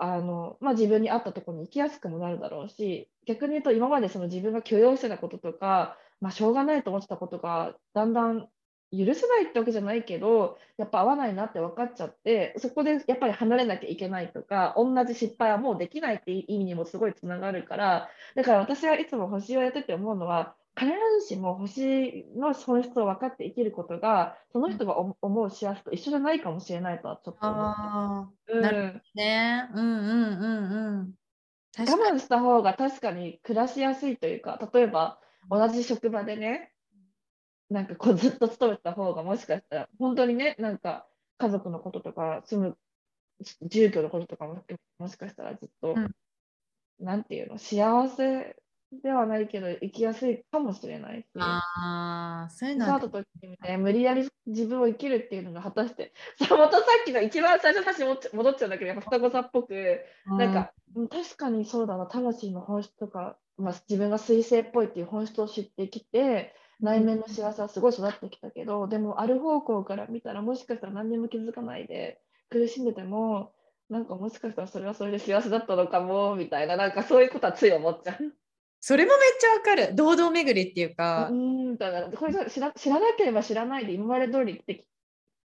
あのまあ、自分に合ったところに行きやすくもなるだろうし逆に言うと今までその自分が許容してたこととか、まあ、しょうがないと思ってたことがだんだん許せないってわけじゃないけどやっぱ合わないなって分かっちゃってそこでやっぱり離れなきゃいけないとか同じ失敗はもうできないっていう意味にもすごいつながるからだから私はいつも星をやってて思うのは必ずしも星の本質を分かって生きることがその人が思う幸せと一緒じゃないかもしれないとはちょっと思って。うん、なるね。うんうんうんうん。我慢した方が確かに暮らしやすいというか例えば同じ職場でねなんかこうずっと勤めた方がもしかしたら本当にねなんか家族のこととか住む住居のこととかももしかしたらずっと、うん、なんていうの幸せではないけど生きやすいかもしれないしああそういうのスタート時にね無理やり自分を生きるっていうのが果たして <laughs> そまたさっきの一番最初の話戻っちゃうんだけどやっぱ双子座っぽく、うん、なんか確かにそうだな魂の本質とか、まあ、自分が水星っぽいっていう本質を知ってきて内面の幸せはすごい育ってきたけど、でもある方向から見たらもしかしたら何にも気づかないで苦しんでてもなんかもしかしたらそれはそれで幸せだったのかもみたいななんかそういうことはつい思っちゃう。それもめっちゃわかる。堂々巡りっていうか。うんだからこれ知ら知らなければ知らないで今まで通り生きてきて。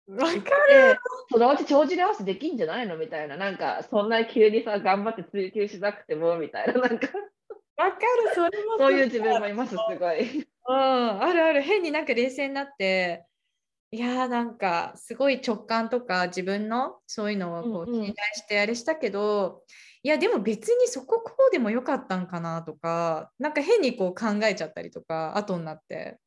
わかるそのうち帳尻合わせできんじゃないの？みたいな、なんかそんな急にさ、頑張って追求しなくてもみたいな、なんかわかる、それもそう。いう自分もいます、すごい。うん、あるある、変になんか冷静になって、いやーなんかすごい直感とか自分のそういうのをこう信頼してあれしたけど、いやでも別にそここうでもよかったんかなとかなんか変にこう考えちゃったりとか後になって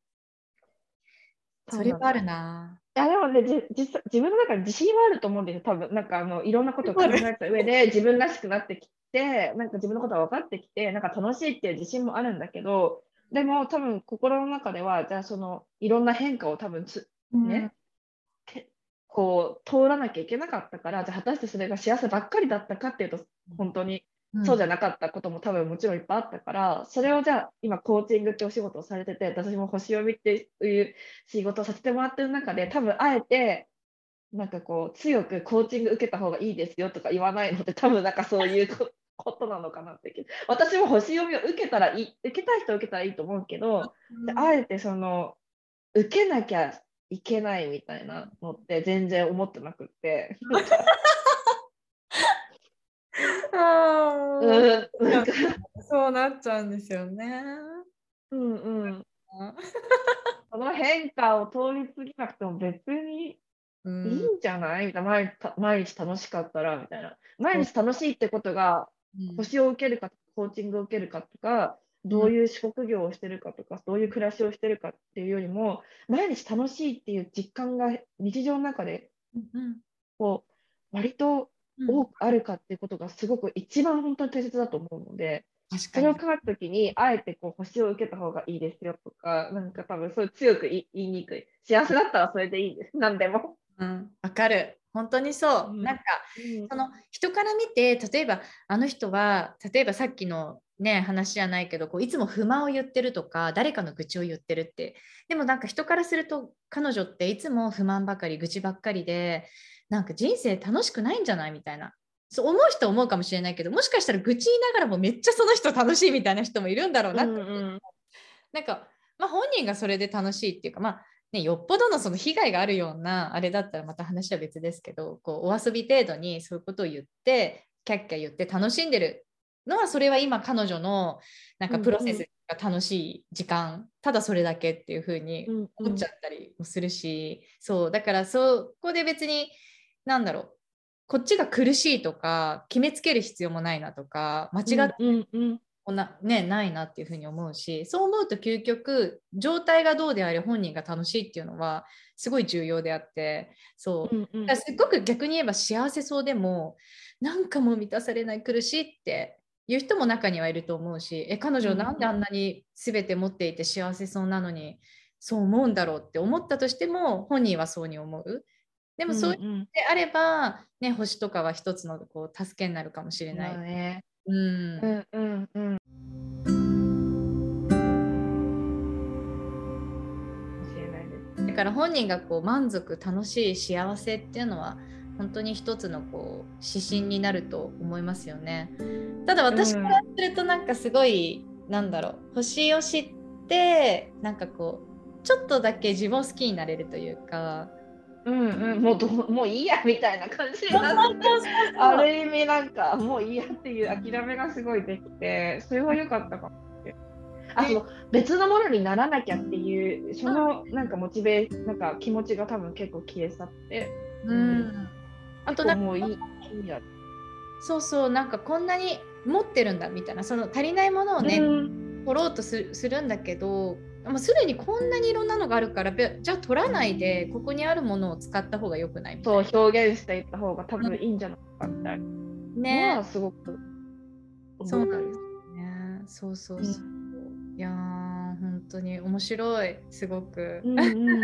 それはあるな。いやでもね実自分の中に自信はあると思うんですよ多分。なんかあのいろんなことを考えた上で自分らしくなってきてなんか自分のことが分かってきてなんか楽しいっていう自信もあるんだけどでも多分心の中ではじゃあそのいろんな変化を多分つ、ね、こう通らなきゃいけなかったからじゃあ果たしてそれが幸せばっかりだったかっていうと本当にそうじゃなかったことも多分もちろんいっぱいあったからそれをじゃあ今コーチングってお仕事をされてて私も星読みっていう仕事をさせてもらってる中で多分あえてなんかこう強くコーチング受けた方がいいですよとか言わないので多分なんかそういうことなのかなって私も星読みを受けたらいい受けたい人は受けたらいいと思うけど、うん、あえてその受けなきゃいけないみたいなのって全然思ってなくって <laughs> あうんそうなっちゃうんですよね。うんうん。<laughs> その変化を通り過ぎなくても別にいいんじゃない、みたいな毎毎日楽しかったらみたいな。毎日楽しいってことが、星を受けるかコーチングを受けるかとか、どういう職業をしてるかとか、どういう暮らしをしてるかっていうよりも、毎日楽しいっていう実感が日常の中で、こう、割と多くあるかっていうことがすごく一番本当に大切だと思うので、それを考えたときに、あえてこう星を受けた方がいいですよとか、なんか多分そう強く言いにくい。幸せだったらそれでいいです。何でも。うん、わかる。本当にそう。うん、なんか、うん、その人から見て、例えばあの人は、例えばさっきのね話じゃないけどこういつも不満を言ってるとか誰かの愚痴を言ってるってでもなんか人からすると彼女っていつも不満ばかり愚痴ばっかりでなんか人生楽しくないんじゃない？みたいな。そう思う人は思うかもしれないけどもしかしたら愚痴言いながらもめっちゃその人楽しいみたいな人もいるんだろうなって、うんうん、なんか、まあ、本人がそれで楽しいっていうかまあね、よっぽどのその被害があるようなあれだったらまた話は別ですけどこうお遊び程度にそういうことを言ってキャッキャ言って楽しんでるのはそれは今彼女のなんかプロセスが楽しい時間、うんうん、ただそれだけっていう風に思っちゃったりもするし、うんうん、そうだからそこで別に何だろう。こっちが苦しいとか決めつける必要もないなとか間違って、うんうんこんなねないなっていうふうに思うしそう思うと究極状態がどうであれ本人が楽しいっていうのはすごい重要であってそう、うんうん、すっごく逆に言えば幸せそうでもなんかもう満たされない苦しいっていう人も中にはいると思うしえ彼女なんであんなに全て持っていて幸せそうなのにそう思うんだろうって思ったとしても本人はそうに思う。でもそう言ってあれば、ね、星とかは一つのこう助けになるかもしれない。ね、うん、うんうんうんだから本人がこう満足楽しい幸せっていうのは本当に一つのこう指針になると思いますよね。ただ私からするとなんかすごい、うん、なんだろう星を知ってなんかこうちょっとだけ自分を好きになれるというかうんうん、もうどもういいやみたいな感じになって。ある意味なんかもういいやっていう諦めがすごいできてそれは良かったかもあその別のものにならなきゃっていうそのなんかモチベなんか気持ちが多分結構消え去って、うん、うん、あとなんかもういいいいや。そうそうなんかこんなに持ってるんだみたいなその足りないものをね、うん、取ろうとするんだけどもうすでにこんなにいろんなのがあるからじゃあ取らないでここにあるものを使った方がよくないみたいな。そう表現していった方が多分いいんじゃないかみたいな、ね。すごく。そうなんですね。そうそうそう、うん、いや本当に面白い。すごく、うんうん、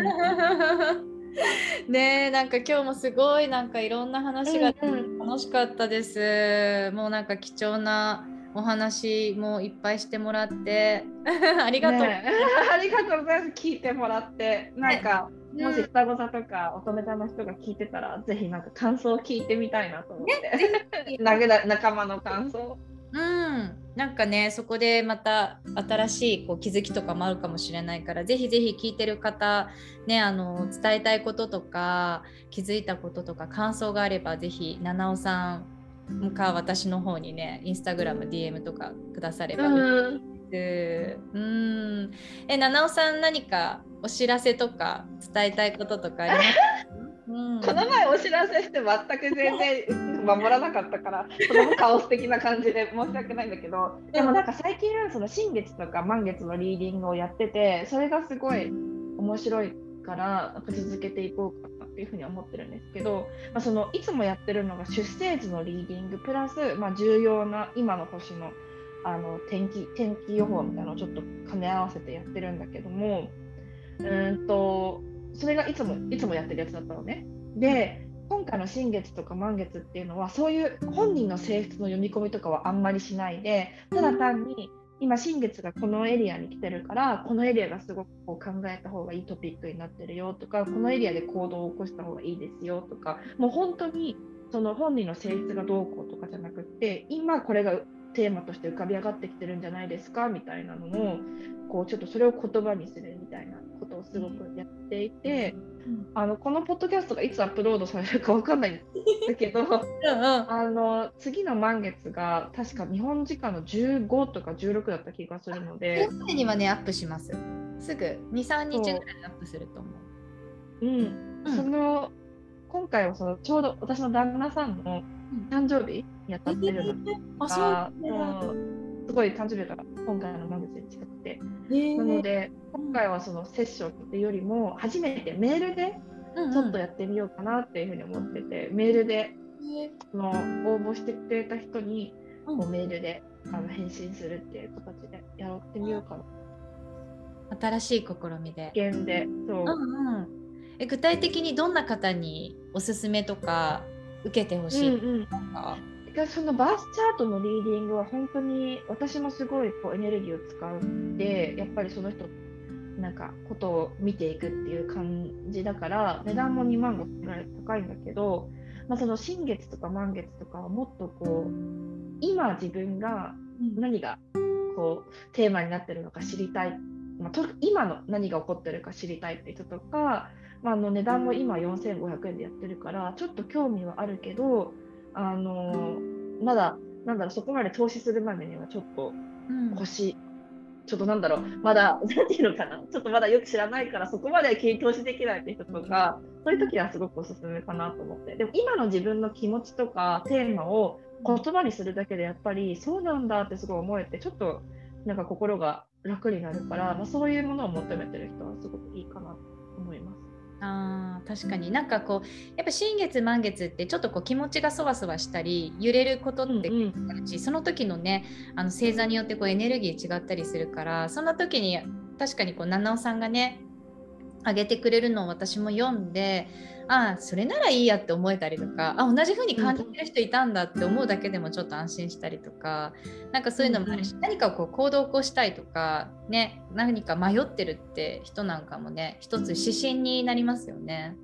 <laughs> ねなんか今日もすごいなんかいろんな話が楽しかったです、うんうん、もうなんか貴重なお話もいっぱいしてもらって。<laughs> ありがとう、ね、<laughs> ありがとうございます。聞いてもらって。なんか、ね、もし双子座とか乙女座の人が聞いてたらぜひなんか感想を聞いてみたいなと思って、ね、<laughs> 仲間の感想。うん、なんかねそこでまた新しいこう気づきとかもあるかもしれないからぜひぜひ聞いてる方、ね、あの伝えたいこととか気づいたこととか感想があればぜひ七尾さんか私の方にねインスタグラム DM とかくださればうん。うん。え七尾さん何かお知らせとか伝えたいこととかあります <laughs> うん、この前お知らせして全く全然守らなかったからそのカオス的な感じで申し訳ないんだけどでもなんか最近その新月とか満月のリーディングをやっててそれがすごい面白いから続けていこうかっていうふうに思ってるんですけど、まあ、そのいつもやってるのが出生図のリーディングプラス、まあ、重要な今の星のあの天気天気予報みたいなのをちょっと兼ね合わせてやってるんだけどもうんとそれがいつもいつもやってるやつだったのね。で今回の新月とか満月っていうのはそういう本人の性質の読み込みとかはあんまりしないでただ単に今新月がこのエリアに来てるからこのエリアがすごくこう考えた方がいいトピックになってるよとかこのエリアで行動を起こした方がいいですよとかもう本当にその本人の性質がどうこうとかじゃなくって今これがテーマとして浮かび上がってきてるんじゃないですかみたいなのをこうちょっとそれを言葉にするみたいなことをすごくやっていて、うん、あのこのポッドキャストがいつアップロードされるか分かんないんだけど <laughs> うん、あの次の満月が確か日本時間の15とか16だった気がするので。すぐにはねアップします。すぐ23日ぐらいにアップすると思う。うん、うん、その今回はそのちょうど私の旦那さんの誕生日に当たってるのが、すごい誕生日から今回の満月に近くて、なので今回はそのセッションっていうよりも初めてメールでちょっとやってみようかなっていうふうに思ってて、メールでその応募してくれた人にこうメールであの返信するっていう形でやってみようかな。新しい試みで。現でそう、うんうん、え具体的にどんな方におすすめとか受けてほしい、うんうん、がそのバースチャートのリーディングは本当に私もすごいこうエネルギーを使ってやっぱりその人なんかことを見ていくっていう感じだから値段も2万5千ぐらい高いんだけど、まあ、その新月とか満月とかはもっとこう今自分が何がこうテーマになってるのか知りたい、まあ、と今の何が起こってるか知りたいって人とか、まあ、あの値段も今4500円でやってるからちょっと興味はあるけどあのまだなんだろうそこまで投資するまでにはちょっと腰、うん、ちょっとなんだろうまだ <laughs> 何ていうのかなちょっとまだよく知らないからそこまで投資できないって人とかそういう時はすごくおすすめかなと思って。でも今の自分の気持ちとかテーマを言葉にするだけでやっぱりそうなんだってすごい思えてちょっとなんか心が楽になるから、まあ、そういうものを求めてる人はすごくいいかなと思います。あ確かに。なんかこうやっぱ新月満月ってちょっとこう気持ちがそわそわしたり揺れることってあるし、うん。うん、その時のねあの星座によってこうエネルギー違ったりするからそんな時に確かにこう七尾さんがねあげてくれるのを私も読んでああそれならいいやって思えたりとかあ同じ風に感じてる人いたんだって思うだけでもちょっと安心したりとかなんかそういうのもあるし、うん、何かこう行動を起こしたいとかね何か迷ってるって人なんかもね一つ指針になりますよね。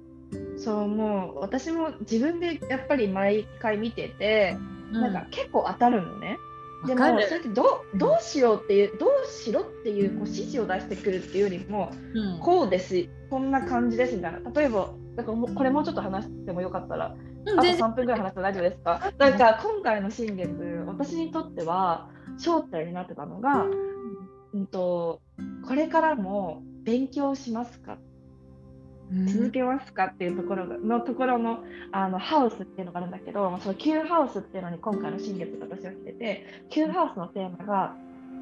そうもう私も自分でやっぱり毎回見てて、うん、なんか結構当たるのね。でもそれってどどうしようっていうどうしろっていうこう指示を出してくるっていうよりも、うん、こうですこんな感じですみたいな。例えばだからこれもうちょっと話してもよかったら、うん、あと3分ぐらい話して大丈夫ですか？なんか今回の新月私にとっては焦点になってたのが、うんと、これからも勉強しますか？続けますかっていうところのところのあのハウスっていうのがあるんだけどその Q ハウスっていうのに今回の新月私は来てて Q ハウスのテーマが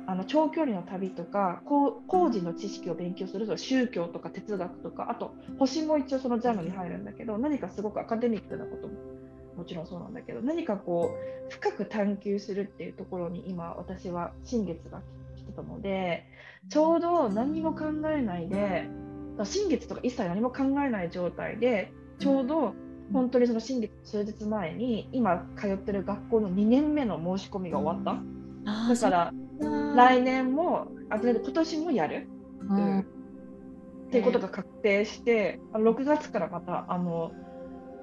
あの長距離の旅とか工事の知識を勉強すると宗教とか哲学とかあと星も一応そのジャンルに入るんだけど何かすごくアカデミックなことももちろんそうなんだけど何かこう深く探求するっていうところに今私は新月が来てたのでちょうど何も考えないで新月とか一切何も考えない状態でちょうど本当にその新月数日前に今通ってる学校の2年目の申し込みが終わった。だから来年もあ今年もやる、うん、っていうことが確定して6月からまたあの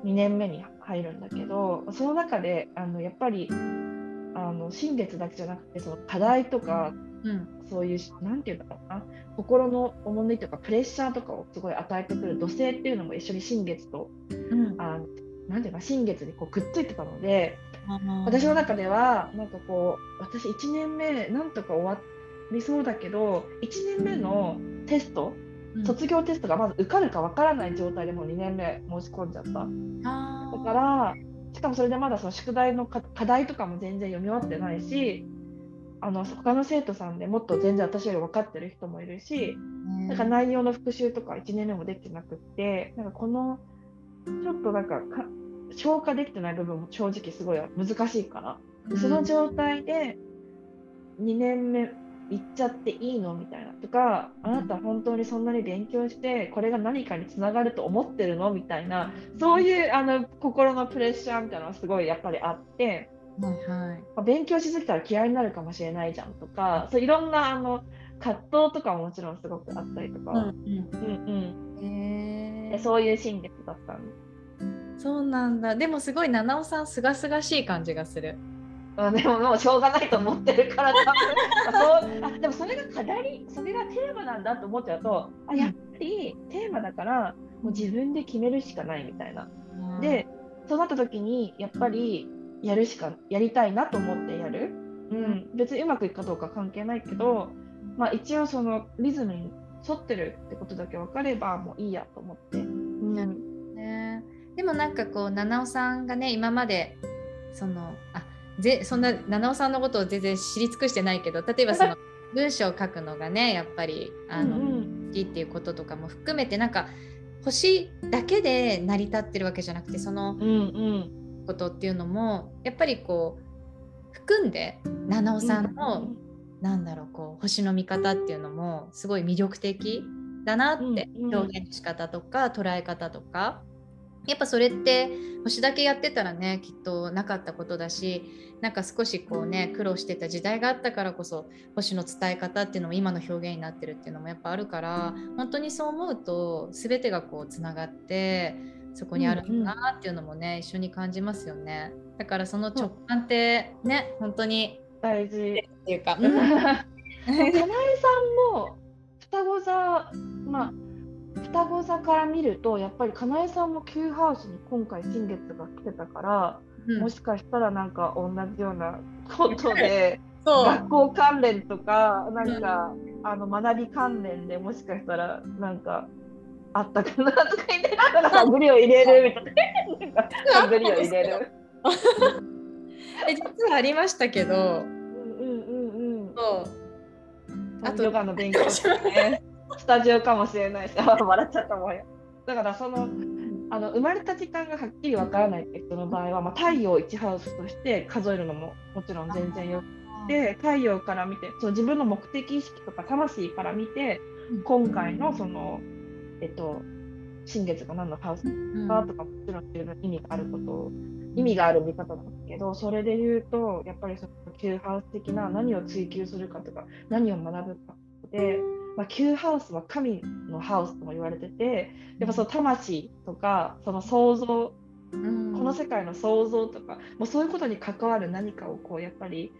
2年目に入るんだけどその中であのやっぱりあの新月だけじゃなくてその課題とか、うん、そういう何て言うのかな。心の重みとかプレッシャーとかをすごい与えてくる土星っていうのも一緒に新月と、うん、あのなんていうか新月にこうくっついてたので私の中ではなんかこう私1年目なんとか終わりそうだけど1年目のテスト、うん、卒業テストがまず受かるかわからない状態でもう2年目申し込んじゃった。だからしかもそれでまだその宿題の課題とかも全然読み終わってないしあの他の生徒さんでもっと全然私より分かってる人もいるし、なんか内容の復習とか1年目もできてなくってなんかこのちょっとなんか消化できてない部分も正直すごい難しいから、うん、その状態で2年目行っちゃっていいのみたいなとかあなた本当にそんなに勉強してこれが何かにつながると思ってるのみたいなそういうあの心のプレッシャーみたいなのがすごいやっぱりあって。はいはい。ま勉強しすぎたら嫌いになるかもしれないじゃんとかそういろんなあの葛藤とかももちろんすごくあったりとか、うんうん。うんうん、えー、そういう心月だったんです。そうなんだ。でもすごい七尾さんすがすがしい感じがする。あでももうしょうがないと思ってるから多分。そう。あでもそれが課題それがテーマなんだと思っちゃうとあやっぱりテーマだからもう自分で決めるしかないみたいな。うん、でそうなった時にやっぱりやるしかやりたいなと思ってやる、うん、別にうまくいくかどうか関係ないけど、まあ、一応そのリズムに沿ってるってことだけ分かればもういいやと思って。うんでもなんかこう七尾さんがね今までそのあぜそんな七尾さんのことを全然知り尽くしてないけど例えばその <laughs> 文章を書くのがねやっぱりあの、うんうん、好きっていうこととかも含めてなんか星だけで成り立ってるわけじゃなくてそのことっていうのもやっぱりこう含んで七尾さんの、うなんだろうこう星の見方っていうのもすごい魅力的だなって、表現の仕方とか捉え方とか。やっぱそれって星だけやってたらねきっとなかったことだしなんか少しこうね苦労してた時代があったからこそ星の伝え方っていうのも今の表現になってるっていうのもやっぱあるから本当にそう思うと全てがこうつながってそこにあるんだなっていうのもね、うんうん、一緒に感じますよね。だからその直感ってね本当に大事。っていうか。<laughs> かなえさんも双子座まあ双子座から見るとやっぱりかなえさんも Q ハウスに今回新月が来てたから、うん、もしかしたらなんか同じようなことで <laughs> 学校関連とかなんか、うん、あの学び関連でもしかしたらなんかあったかなとか言って <laughs> なんかグリを入れるみたいな。グリを入れる。え実はありましたけど。うんうんうんうん。そう。あとヨガの勉強してね。<laughs> スタジオかもしれないし、笑っちゃったもんよ。だからそのあの生まれた時間がはっきりわからないって人の場合は、まあ、太陽1ハウスとして数えるのももちろん全然よくて太陽から見てその自分の目的意識とか魂から見て今回のその、えっと、新月が何のハウスかとかもちろん自分意味があること意味がある見方なんですけどそれで言うとやっぱりその旧ハウス的な何を追求するかとか何を学ぶかでまあ、Q ハウスは神のハウスとも言われててやっぱその魂とかその想像、うん、この世界の想像とかもうそういうことに関わる何かをこうやっぱり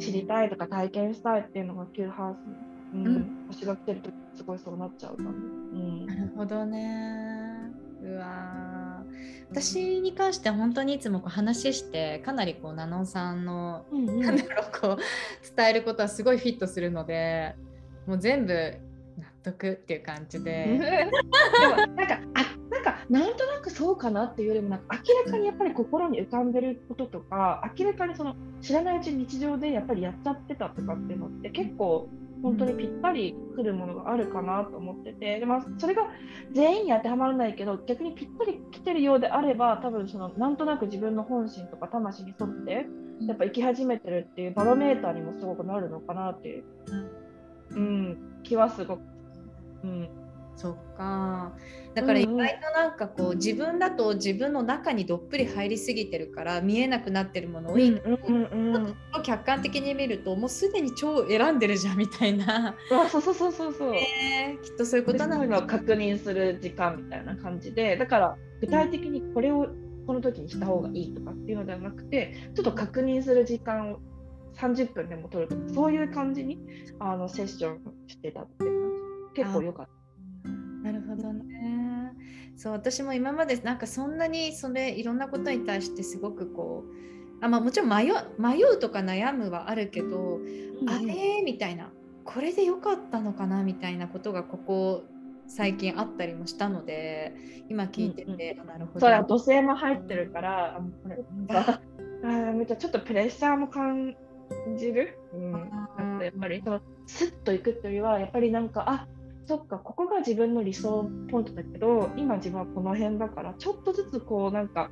知りたいとか体験したいっていうのが Q ハウス、うん、うん、星が来てるとすごいそうなっちゃうかも、うん、なるほどね。うわ私に関しては本当にいつもこう話してかなりこうナノンさんの、うんうん、なんだろうこう伝えることはすごいフィットするのでもう全部納得っていう感じで。でもなんかあなんかなんとなくそうかなっていうよりもなんか明らかにやっぱり心に浮かんでることとか明らかにその知らないうちに日常でやっぱりやっちゃってたとかっていうのって結構本当にぴったりくるものがあるかなと思っててで、まあ、それが全員に当てはまらないけど逆にぴったり来てるようであれば多分そのなんとなく自分の本心とか魂に沿ってやっぱ生き始めてるっていうバロメーターにもすごくなるのかなっていううん、気はすごく。うん、そっか。だから意外となんかこう、自分だと自分の中にどっぷり入りすぎてるから見えなくなってるもの多い、うんうんうん、客観的に見るともうすでに超選んでるじゃんみたいな。そうそうそうそうそう、えー、きっとそういうことなのを確認する時間みたいな感じで。だから具体的にこれをこの時にした方がいいとかっていうのではなくてちょっと確認する時間を30分でも取るとかそういう感じにあのセッションしてたって感じ。結構良かった。なるほどね。そう私も今までなんかそんなにそれいろんなことに対してすごくこうあ、まあ、もちろん迷迷うとか悩むはあるけど、うん、あれ？みたいな。これで良かったのかな？みたいなことがここ最近あったりもしたので今聞いてて、うんうん、なるほど。それ土星も入ってるからあこれ <laughs> あめっちゃちょっとプレッシャーも感じる、うん、なんかやっぱりそのスッといくというよりはやっぱりなんかあそっかここが自分の理想ポイントだけど今自分はこの辺だからちょっとずつこうなんか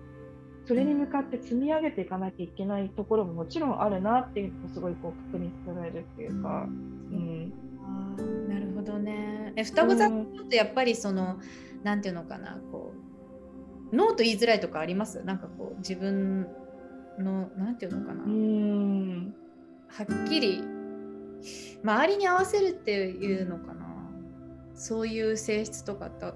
それに向かって積み上げていかなきゃいけないところももちろんあるなっていうのをすごいこう確認されるっていうか。うん、あなるほどね。え双子座ってやっぱりその、うん、なんていうのかなこうノーと言いづらいとかあります？なんかこう自分のなんていうのかな。うんはっきり周りに合わせるっていうのかなそういう性質とかって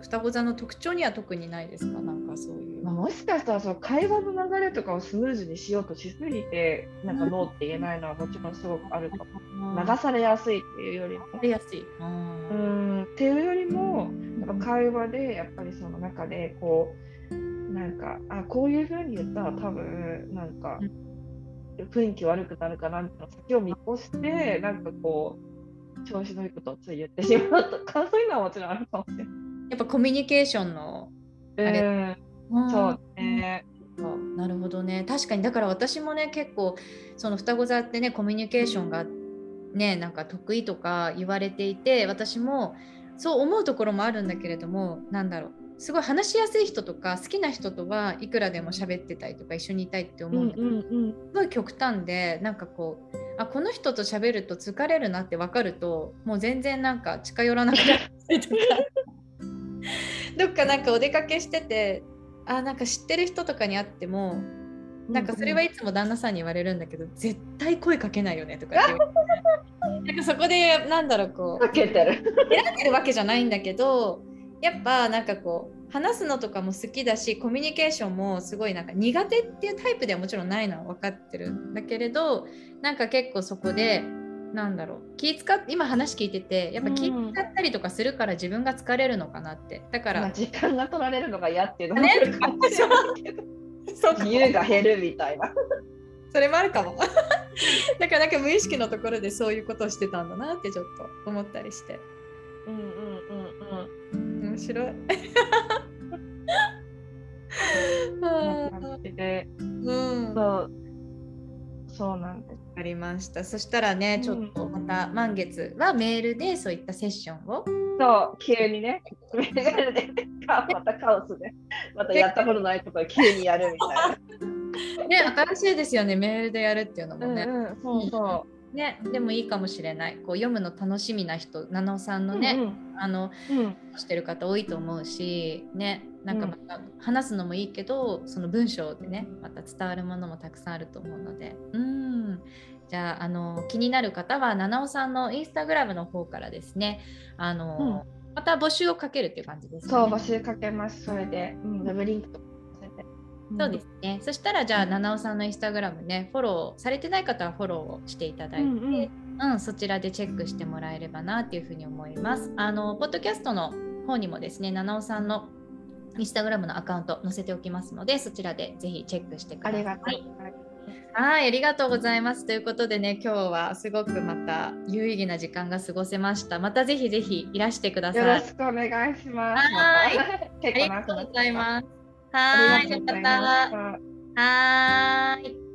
双子座の特徴には特にないですか？なんかそういう、まあ、もしかしたらその会話の流れとかをスムーズにしようとしすぎてなんかノーって言えないのはもちろんすごくあるかも、流されやすいっていうよりも。流やすい。うん。っていうよりもやっぱ会話でやっぱりその中でこうなんかあこういうふうに言ったら多分なんか、うん。雰囲気悪くなるかなって先を見越してなんかこう調子のいいことをつい言ってしまうとかそういうのはもちろんあるかもしれない。やっぱコミュニケーションのあれ、うん、そう。ね。なるほどね。確かに。だから私もね結構その双子座ってねコミュニケーションがねなんか得意とか言われていて私もそう思うところもあるんだけれどもなんだろう。すごい話しやすい人とか好きな人とはいくらでも喋ってたりとか一緒にいたいって思うんだけど、うんうんうん、すごい極端でなんかこうあこの人と喋ると疲れるなって分かるともう全然なんか近寄らなくなったりとか。<laughs> どっかなんかお出かけしててあなんか知ってる人とかに会ってもなんかそれはいつも旦那さんに言われるんだけど、絶対声かけないよねとかって。<laughs> なんかそこでなんだろうこうかけてる。選んでるわけじゃないんだけどやっぱなんかこう話すのとかも好きだしコミュニケーションもすごいなんか苦手っていうタイプではもちろんないのは分かってるんだけれどなんか結構そこでなんだろう気使っ今話聞いててやっぱ気使ったりとかするから自分が疲れるのかなって、だから、時間が取られるのが嫌っていうのもある <laughs> かもしれないけど。自由が減るみたいな。それもあるかも。<laughs> だからなんか無意識のところでそういうことをしてたんだなってちょっと思ったりして。うんうんうんうん面白い。<laughs> で、うん、そう。そうなんです。ありました。そしたらねちょっとまた満月はメールでそういったセッションを。そう急にね。メールでまたカオスで。またやったことないことを急にやるみたいな。<laughs> ね新しいですよね。メールでやるっていうのもね。うんうん、そうそう。ね、でもいいかもしれない。こう読むの楽しみな人七尾さんのね、うんうん、あの、うん、してる方多いと思うしねなんかまた話すのもいいけど、その文章でねまた伝わるものもたくさんあると思うので。うん。じゃああの気になる方は七尾さんのインスタグラムの方からですねあの、うん、また募集をかけるっていう感じですね。そう募集かけます。それで、うん、ウェブリンクとそうですね。そしたらじゃあ七尾さんのインスタグラムねフォローされてない方はフォローをしていただいて、うん、うんうん、そちらでチェックしてもらえればなっていうふうに思います。あのポッドキャストの方にもですね七尾さんのインスタグラムのアカウント載せておきますのでそちらでぜひチェックしてください。ありがとうはい、ありがとうございます。ということでね、今日はすごくまた有意義な時間が過ごせました。またぜひぜひいらしてください。よろしくお願いします。はい、ありがとうございます。はい、また。はい。